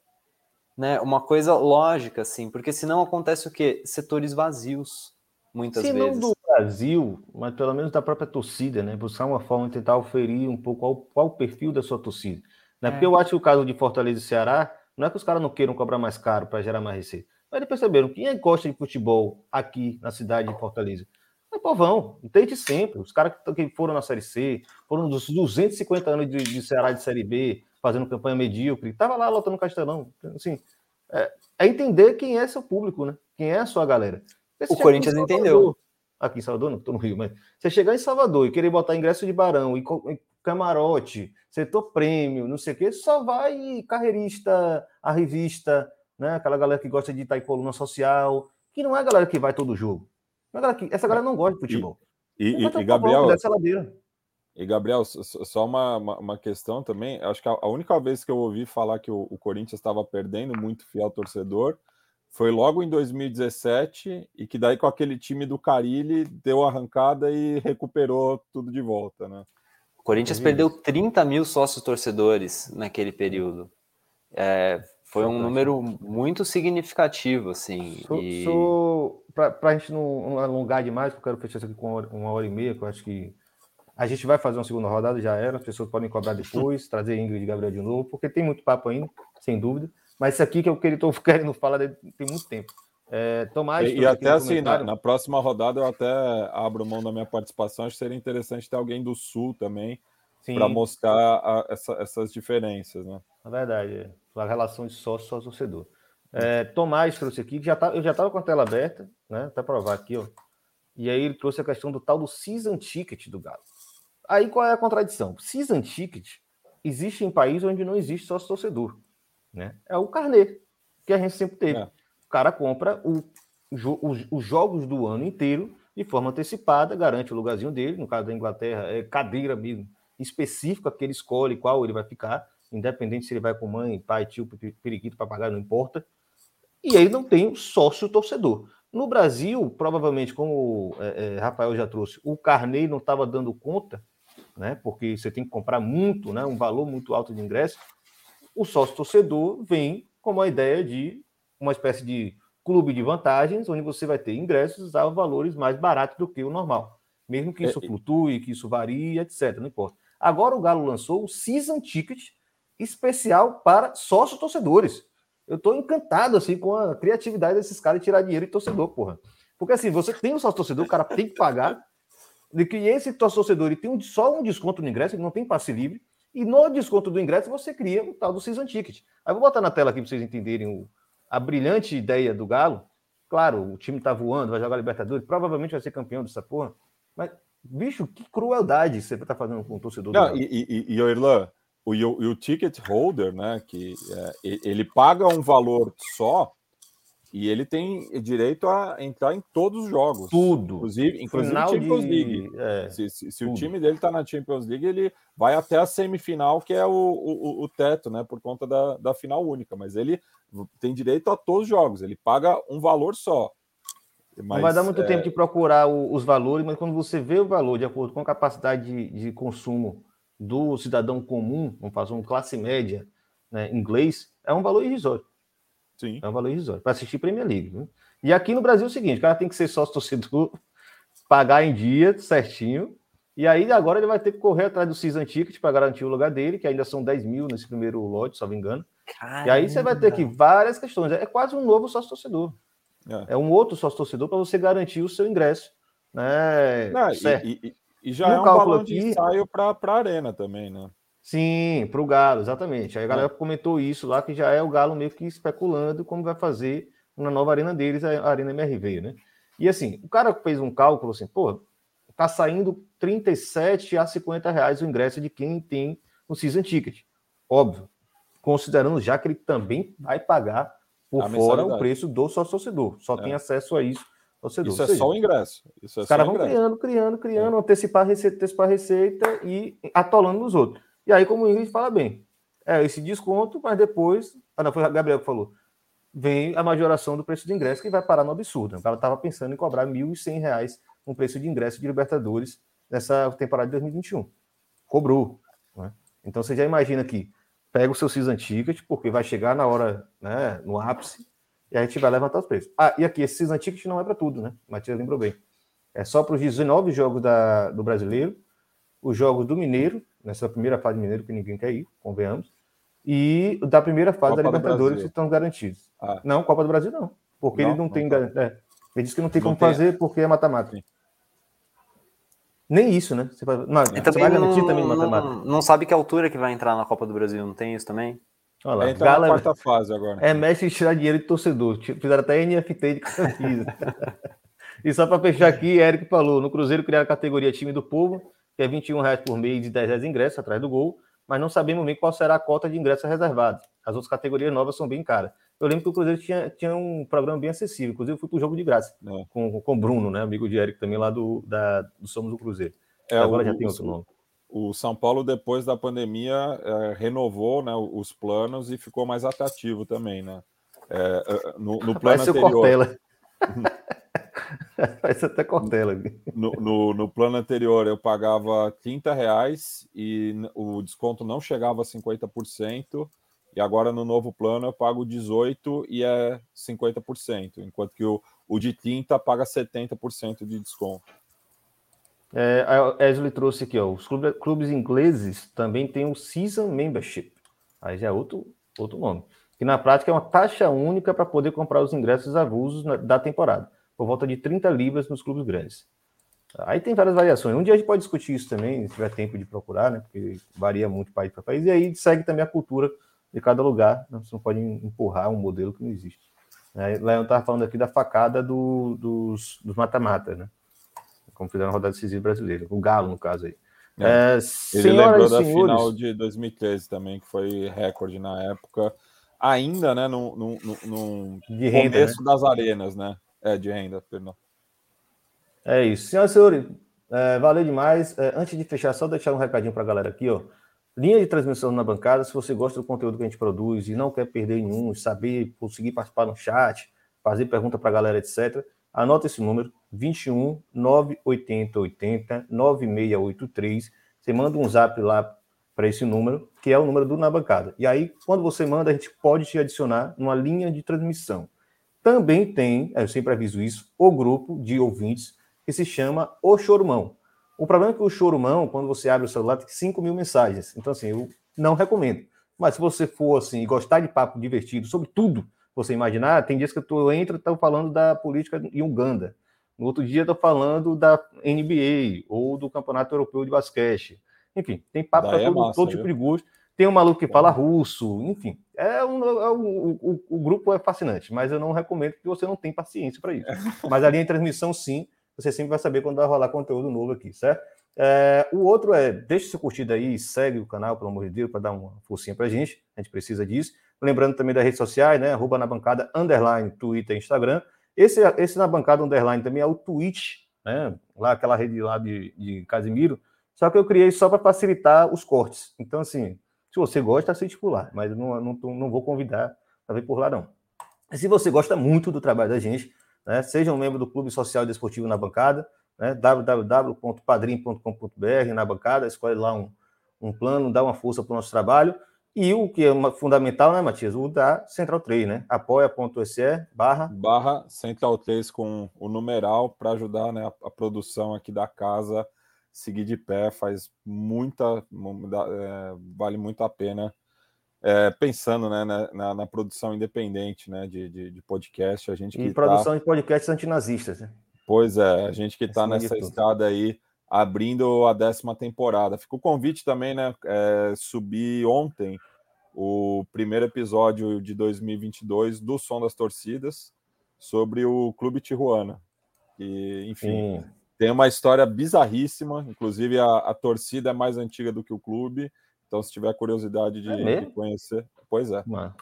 né? Uma coisa lógica assim, porque senão acontece o quê? Setores vazios muitas Se vezes. não do Brasil, mas pelo menos da própria torcida, né? Buscar uma forma de tentar oferir um pouco qual, qual o perfil da sua torcida. Né? É. Porque eu acho que o caso de Fortaleza e Ceará, não é que os caras não queiram cobrar mais caro para gerar mais receita. Mas eles perceberam, quem é gosta de futebol aqui na cidade de Fortaleza? É povão, desde sempre. Os caras que foram na Série C, foram dos 250 anos de, de Ceará de Série B, fazendo campanha medíocre, tava lá lotando Castelão. Assim, é, é, entender quem é seu público, né? Quem é a sua galera. o Corinthians entendeu. Aqui em Salvador, não, tô no Rio, mas você chegar em Salvador e querer botar ingresso de barão e, e camarote, setor prêmio, não sei o quê, só vai carreirista, a revista, né? Aquela galera que gosta de estar em coluna social, que não é a galera que vai todo jogo. É essa galera não gosta de futebol. E, e, e Gabriel, e Gabriel, só uma, uma, uma, questão também. Acho que a, a, única vez que eu ouvi falar que o, o Corinthians estava perdendo muito fiel torcedor foi logo em 2017 e que daí com aquele time do Carilli deu arrancada e recuperou tudo de volta, né? Corinthians perdeu 30 mil sócios torcedores naquele período. É, foi um número muito significativo, assim. Sou, e... sou para a gente não alongar demais, porque eu quero fechar isso aqui com uma hora, uma hora, e meia, que eu acho que a gente vai fazer uma segunda rodada, já era, as pessoas podem cobrar depois, trazer Ingrid e Gabriel de novo, porque tem muito papo ainda, sem dúvida. Mas isso aqui que eu estou querendo falar tem muito tempo. É, Tomás, e, e até assim, na, na, próxima rodada eu até abro mão da minha participação. Acho que seria interessante ter alguém do Sul também para mostrar a, essa, essas diferenças, né? Na verdade, é. a relação de sócio sócio torcedor. É, Tomás trouxe aqui, que já tá, eu já estava com a tela aberta, né? Até provar aqui, ó. E aí ele trouxe a questão do tal do season ticket do Galo. Aí qual é a contradição? Season ticket existe em países onde não existe sócio torcedor, né? É o carnê que a gente sempre teve. É cara compra o, os, os, jogos do ano inteiro de forma antecipada, garante o lugarzinho dele. No caso da Inglaterra, é cadeira mesmo, específica que ele escolhe qual ele vai ficar, independente se ele vai com mãe, pai, tio, periquito, papagaio, não importa. E aí não tem o sócio torcedor. No Brasil, provavelmente, como é, é, Rafael já trouxe, o Carney não estava dando conta, né? Porque você tem que comprar muito, né? Um valor muito alto de ingresso. O sócio torcedor vem com a ideia de uma espécie de clube de vantagens, onde você vai ter ingressos a valores mais baratos do que o normal. Mesmo que isso é, flutue, que isso varie, etc. Não importa. Agora o Galo lançou o Season Ticket especial para sócios torcedores. Eu estou encantado assim com a criatividade desses caras de tirar dinheiro de torcedor, porra. Porque assim, você tem o sócio torcedor, o cara tem que pagar, de que esse sócio torcedor ele tem um, só um desconto no ingresso, ele não tem passe livre, e no desconto do ingresso você cria o tal do Season Ticket. Aí vou botar na tela aqui para vocês entenderem o, a brilhante ideia do Galo, claro, o time tá voando, vai jogar Libertadores, provavelmente vai ser campeão dessa porra, mas, bicho, que crueldade você tá fazendo com o torcedor Não, do. E, e, e Irlan, o, o, o ticket holder, né, que é, ele paga um valor só e ele tem direito a entrar em todos os jogos. Tudo. Inclusive, inclusive Champions de... League. É, se, se, se o time dele está na Champions League, ele vai até a semifinal, que é o, o, o teto, né? Por conta da, da final única. Mas ele tem direito a todos os jogos, ele paga um valor só. Mas, não vai dar muito é... tempo de procurar o, os valores, mas quando você vê o valor de acordo com a capacidade de, de consumo do cidadão comum, vamos fazer um classe média né, inglês, é um valor irrisório. Sim. É um valor irrisório. Para assistir Premier League. Né? E aqui no Brasil é o seguinte: o cara tem que ser sócio torcedor, pagar em dia certinho. E aí agora ele vai ter que correr atrás do Season Ticket para garantir o lugar dele, que ainda são 10 mil nesse primeiro lote, se não me engano. Caramba. E aí você vai ter que várias questões. É quase um novo sócio torcedor. É, é um outro sócio torcedor para você garantir o seu ingresso né? Não, e, e, e, já é um balão aqui... de ensaio para a arena também, né? Sim, para o Galo, exatamente. Aí a galera é. comentou isso lá, que já é o Galo meio que especulando como vai fazer na nova arena deles, a Arena MRV, né? E assim, o cara fez um cálculo assim, pô, tá saindo 37 a 50 reais o ingresso de quem tem o Season Ticket. Óbvio. Considerando já que ele também vai pagar por fora o preço do sócio torcedor. Só é. tem acesso a isso torcedor. Isso é seja, só o ingresso. Isso é os caras vão ingresso. criando, criando, criando, é. antecipar a receita, antecipar a receita e atolando nos outros. E aí, como o Ingrid fala bem, é esse desconto, mas depois. Ah, não, foi o Gabriel que falou. Vem a majoração do preço de ingresso que vai parar no absurdo. O cara estava pensando em cobrar R$ 1.100 um preço de ingresso de Libertadores nessa temporada de 2021. Cobrou. Né? Então você já imagina que pega o seu season ticket, porque vai chegar na hora, né, no ápice, e a gente vai levantar os preços. Ah, e aqui, esse season ticket não é para tudo, né? Matias lembrou bem. É só para os 19 jogos da, do brasileiro, os jogos do Mineiro, nessa primeira fase do Mineiro, que ninguém quer ir, convenhamos, e da primeira fase Copa da Libertadores que estão garantidos. Ah. Não, Copa do Brasil não, porque não, ele não, não tem. É, ele disse que não tem não como tem. fazer porque é mata-mata. Nem isso, né? Você, vai, não, você vai garantir não, também. Não, não sabe que altura que vai entrar na Copa do Brasil, não tem isso também? Olha lá, é, então Gala, na quarta fase agora. É mestre de tirar dinheiro de torcedor. Fizeram até NFT de camisa. e só para fechar aqui, Eric falou: no Cruzeiro criaram a categoria time do povo que é 21 reais por mês de 10 reais de ingresso atrás do gol, mas não sabemos bem qual será a cota de ingressos reservados. As outras categorias novas são bem caras. Eu lembro que o Cruzeiro tinha, tinha um programa bem acessível, inclusive eu fui para o jogo de graça, é. com, com o Bruno, né, amigo de Eric também lá do, da, do Somos do Cruzeiro. É, Agora o, já tem outro nome. O São Paulo, depois da pandemia, é, renovou né, os planos e ficou mais atrativo também, né? É, é no, no plano anterior. Faz até cortela. No, no, no, plano anterior eu pagava 30 reais e o desconto não chegava a 50%, e agora no novo plano eu pago 18 e é 50%, enquanto que o, o de 30 paga 70% de desconto. É, a Esli trouxe aqui, ó, os clubes, clubes ingleses também têm o Season Membership. Aí já é outro, outro nome. Que na prática é uma taxa única para poder comprar os ingressos avulsos da temporada por volta de 30 libras nos clubes grandes. Aí tem várias variações. Um dia a gente pode discutir isso também, se tiver tempo de procurar, né? Porque varia muito país para país. E aí segue também a cultura de cada lugar. Né? Você não pode empurrar um modelo que não existe. É, Leon estava falando aqui da facada do, dos mata-mata, né? Como fizeram na rodada decisiva brasileira. O Galo, no caso aí. É. É, Ele lembrou da senhores... final de 2013 também, que foi recorde na época. Ainda, né? No, no, no, no renda, começo né? das arenas, né? É, de renda, perdão. É isso. Senhoras e senhores, é, valeu demais. É, antes de fechar, só deixar um recadinho para a galera aqui, ó. Linha de transmissão na bancada, se você gosta do conteúdo que a gente produz e não quer perder nenhum, saber, conseguir participar no chat, fazer pergunta para a galera, etc., anota esse número, 21 980 80 9683. Você manda um zap lá para esse número, que é o número do Na Bancada. E aí, quando você manda, a gente pode te adicionar numa linha de transmissão também tem, eu sempre aviso isso, o grupo de ouvintes que se chama O Chorumão. O problema é que o Chorumão, quando você abre o celular, tem 5 mil mensagens. Então, assim, eu não recomendo. Mas se você for, assim, e gostar de papo divertido sobre tudo você imaginar, tem dias que eu entro e estou falando da política em Uganda. No outro dia estou falando da NBA ou do Campeonato Europeu de Basquete. Enfim, tem papo para é todo, todo tipo de gosto. Tem um maluco que fala russo, enfim. É um, é um, o, o, grupo é fascinante, mas eu não recomendo porque você não tem paciência para isso. Mas ali em transmissão, sim, você sempre vai saber quando vai rolar conteúdo novo aqui, certo? É, o outro é, deixe seu curtida aí, segue o canal, pelo amor de Deus, para dar uma forcinha para a gente, a gente precisa disso. Lembrando também das redes sociais, né? Arroba na bancada, underline, Twitter, Instagram. Esse, esse na bancada, underline, também é o Twitch, né? Lá, aquela rede lá de, de Casimiro. Só que eu criei só para facilitar os cortes. Então, assim, se você gosta, aceite por lá, mas não, não, não vou convidar para vir por lá, não. Se você gosta muito do trabalho da gente, né, seja um membro do Clube Social e Desportivo na bancada, né, www.padrim.com.br na bancada, escolhe lá um, um plano, dá uma força para o nosso trabalho. E o que é uma, fundamental, né, Matias? O da Central 3, né? apoia.se barra... Barra Central 3 com o numeral para ajudar né, a, a, produção aqui da casa seguir de pé faz muita, é, vale muito a pena. É, pensando né, na, na, na, produção independente né, de, de, de, podcast, a gente e produção tá... de podcasts antinazistas. Né? Pois é, a gente que está nessa escada aí, abrindo a décima temporada. Fica o convite também, né? É, subir ontem o primeiro episódio de 2022 do Som das Torcidas sobre o Clube Tijuana. E, enfim, Sim. tem uma história bizarríssima. Inclusive, a, a, torcida é mais antiga do que o clube. Então, se tiver curiosidade de, é de conhecer, pois é. Mano.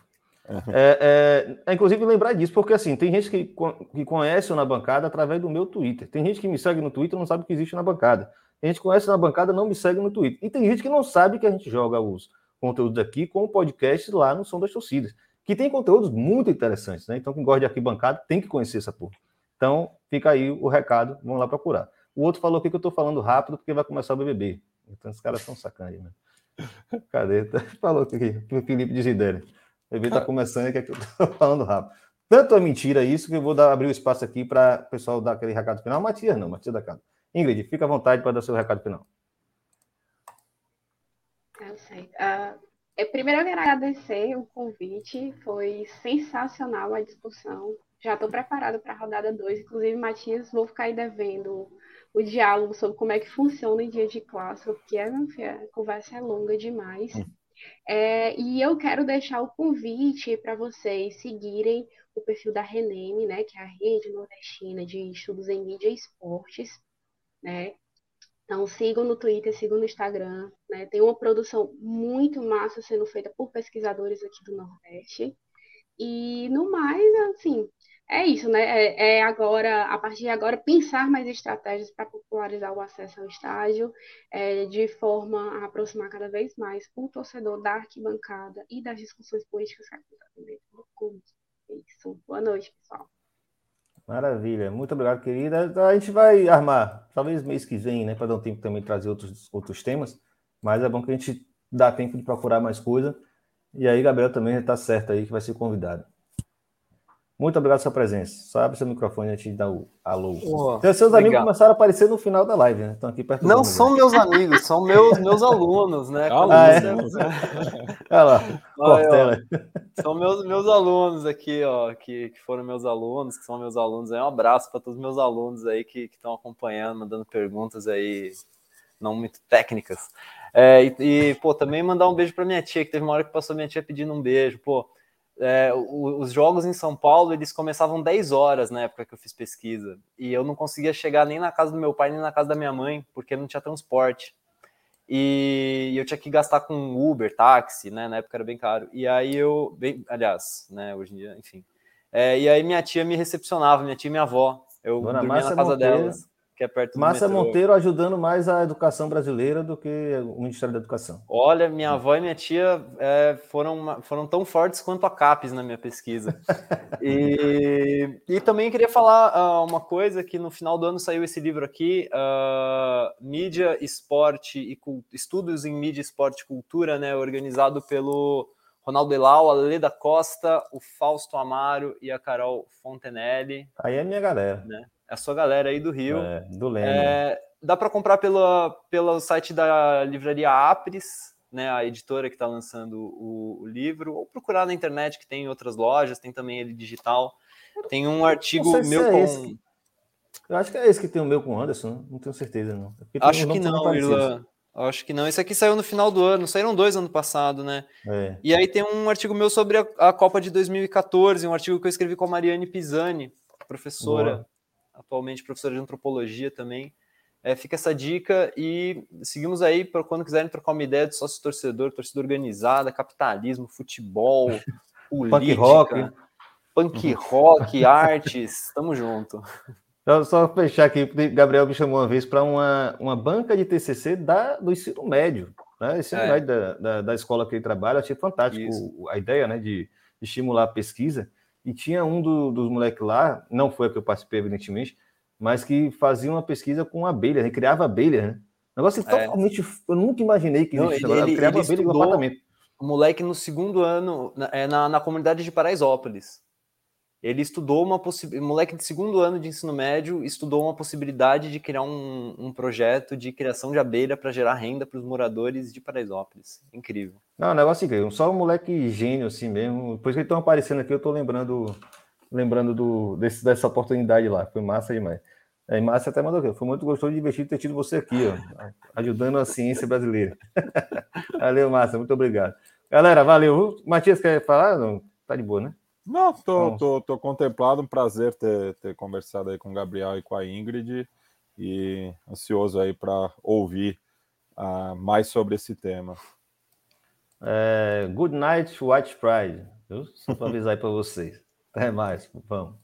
É, é, é, inclusive lembrar disso, porque assim, tem gente que, que conhece o Na Bancada através do meu Twitter. Tem gente que me segue no Twitter e não sabe que existe na bancada. Tem gente que conhece na bancada não me segue no Twitter. E tem gente que não sabe que a gente joga os conteúdos aqui com o podcast lá no Som das Torcidas, que tem conteúdos muito interessantes, né? Então, quem gosta de arquibancada tem que conhecer essa porra. Então, fica aí o recado, vamos lá procurar. O outro falou aqui que eu tô falando rápido porque vai começar o BBB. Então, os caras são sacanas, né? Cadê? Falou aqui, que o Felipe Desidério. O evento está começando e quer que eu estou falando rápido. Tanto é mentira isso que eu vou dar, abrir o espaço aqui para o pessoal dar aquele recado final. Matias não, Matias da casa. Ingrid, fica à vontade para dar seu recado final. Eu sei. Uh, eu primeiro eu quero agradecer o convite, foi sensacional a discussão. Já estou preparado para a rodada 2. Inclusive, Matias, vou ficar aí devendo o diálogo sobre como é que funciona em dia de clássico, porque é, a conversa é longa demais. Hum. É, e eu quero deixar o convite para vocês seguirem o perfil da Reneme, né, que é a Rede Nordestina de Estudos em Mídia e Esportes, né? Então sigam no Twitter, sigam no Instagram, né? Tem uma produção muito massa sendo feita por pesquisadores aqui do Nordeste. E no mais, assim, é isso, né? É, é, agora, a partir de agora, pensar mais estratégias para popularizar o acesso ao estádio, é, de forma a aproximar cada vez mais o torcedor da arquibancada e das discussões políticas que acontecem dentro do clube. É isso. Boa noite, pessoal. Maravilha, muito obrigado, querida. A gente vai armar, talvez mês que vem, né, para dar um tempo também trazer outros, outros temas, mas é bom que a gente dá tempo de procurar mais coisa. E aí, Gabriel também está certo aí que vai ser convidado. Muito obrigado pela sua presença. Só abre seu microfone antes de dar o alô. Oh, então, seus amigos começaram a aparecer no final da live, né? Estão aqui perto Não são meus amigos, são meus, meus alunos, né? Ah, é? Olha lá, Olha, São meus, meus alunos aqui, ó, que, que foram meus alunos, que são meus alunos aí. Um abraço para todos os meus alunos aí que estão acompanhando, mandando perguntas aí não muito técnicas. É, e, e, pô, também mandar um beijo para minha tia, que teve uma hora que passou minha tia pedindo um beijo. Pô, é, os jogos em São Paulo eles começavam 10 horas na época que eu fiz pesquisa e eu não conseguia chegar nem na casa do meu pai nem na casa da minha mãe porque não tinha transporte e eu tinha que gastar com Uber, táxi, né? Na época era bem caro. E aí eu, bem, aliás, né? Hoje em dia, enfim. É, e aí minha tia me recepcionava, minha tia e minha avó. Eu Dona dormia Márcia na casa Monteiro, delas que é perto Márcia Monteiro ajudando mais a educação brasileira do que o Ministério da Educação. Olha, minha avó e minha tia é, foram, foram tão fortes quanto a CAPES na minha pesquisa. e, e também queria falar uh, uma coisa, que no final do ano saiu esse livro aqui, uh, Mídia, Esporte e Estudos em Mídia, Esporte e Cultura, né, organizado pelo Ronaldo Elau, a Leda Costa, o Fausto Amaro e a Carol Fontenelle. Aí é minha galera. Né? A sua galera aí do Rio. É, do Leme. É, dá para comprar pela, pelo site da livraria Apres, né, a editora que está lançando o, o, livro, ou procurar na internet, que tem outras lojas, tem também ele digital. Tem um artigo meu é com. Esse. Eu acho que é esse que tem o meu com o Anderson, não tenho certeza, não. Acho que não, Irlan. Acho que não. Esse aqui saiu no final do ano, saíram dois ano passado, né? É. E aí tem um artigo meu sobre a, a, Copa de 2014, um artigo que eu escrevi com a Mariane Pisani, professora Boa atualmente professora de antropologia também. É, fica essa dica e seguimos aí para quando quiserem trocar uma ideia de sócio torcedor, torcida organizada, capitalismo, futebol, política, punk rock, punk rock artes, tamo junto. Só, só fechar aqui, Gabriel me chamou uma vez para uma, uma banca de TCC da, do ensino médio, né? Ensino é. médio da, da, da, escola que ele trabalha, achei fantástico Isso. a ideia, né, de, de estimular a pesquisa. E tinha um do, dos moleques lá, não foi a que eu participei, evidentemente, mas que fazia uma pesquisa com abelha, né? criava abelha, né? Negócio é. totalmente. Eu nunca imaginei que existia. Ele, ele, criava ele abelha no apartamento. O moleque no segundo ano, na, é, na, na comunidade de Paraisópolis. Ele estudou uma possibilidade. Moleque de segundo ano de ensino médio estudou uma possibilidade de criar um, um projeto de criação de abelha para gerar renda para os moradores de Paraisópolis. Incrível. Não, um negócio incrível. Só um moleque gênio assim mesmo. Depois que eles estão aparecendo aqui, eu estou lembrando lembrando do, desse, dessa oportunidade lá. Foi massa demais. É, Márcia até mandou aqui. Foi muito gostoso e divertido ter tido você aqui, ó, ajudando a ciência brasileira. valeu, Márcia, muito obrigado. Galera, valeu. Matias, quer falar? Não, tá de boa, né? Não, tô, então, tô, tô contemplado. Um prazer ter, ter conversado aí com o Gabriel e com a Ingrid e ansioso aí para ouvir uh, mais sobre esse tema. É, good night, White Pride. Só para avisar aí para vocês. Até mais. Vamos.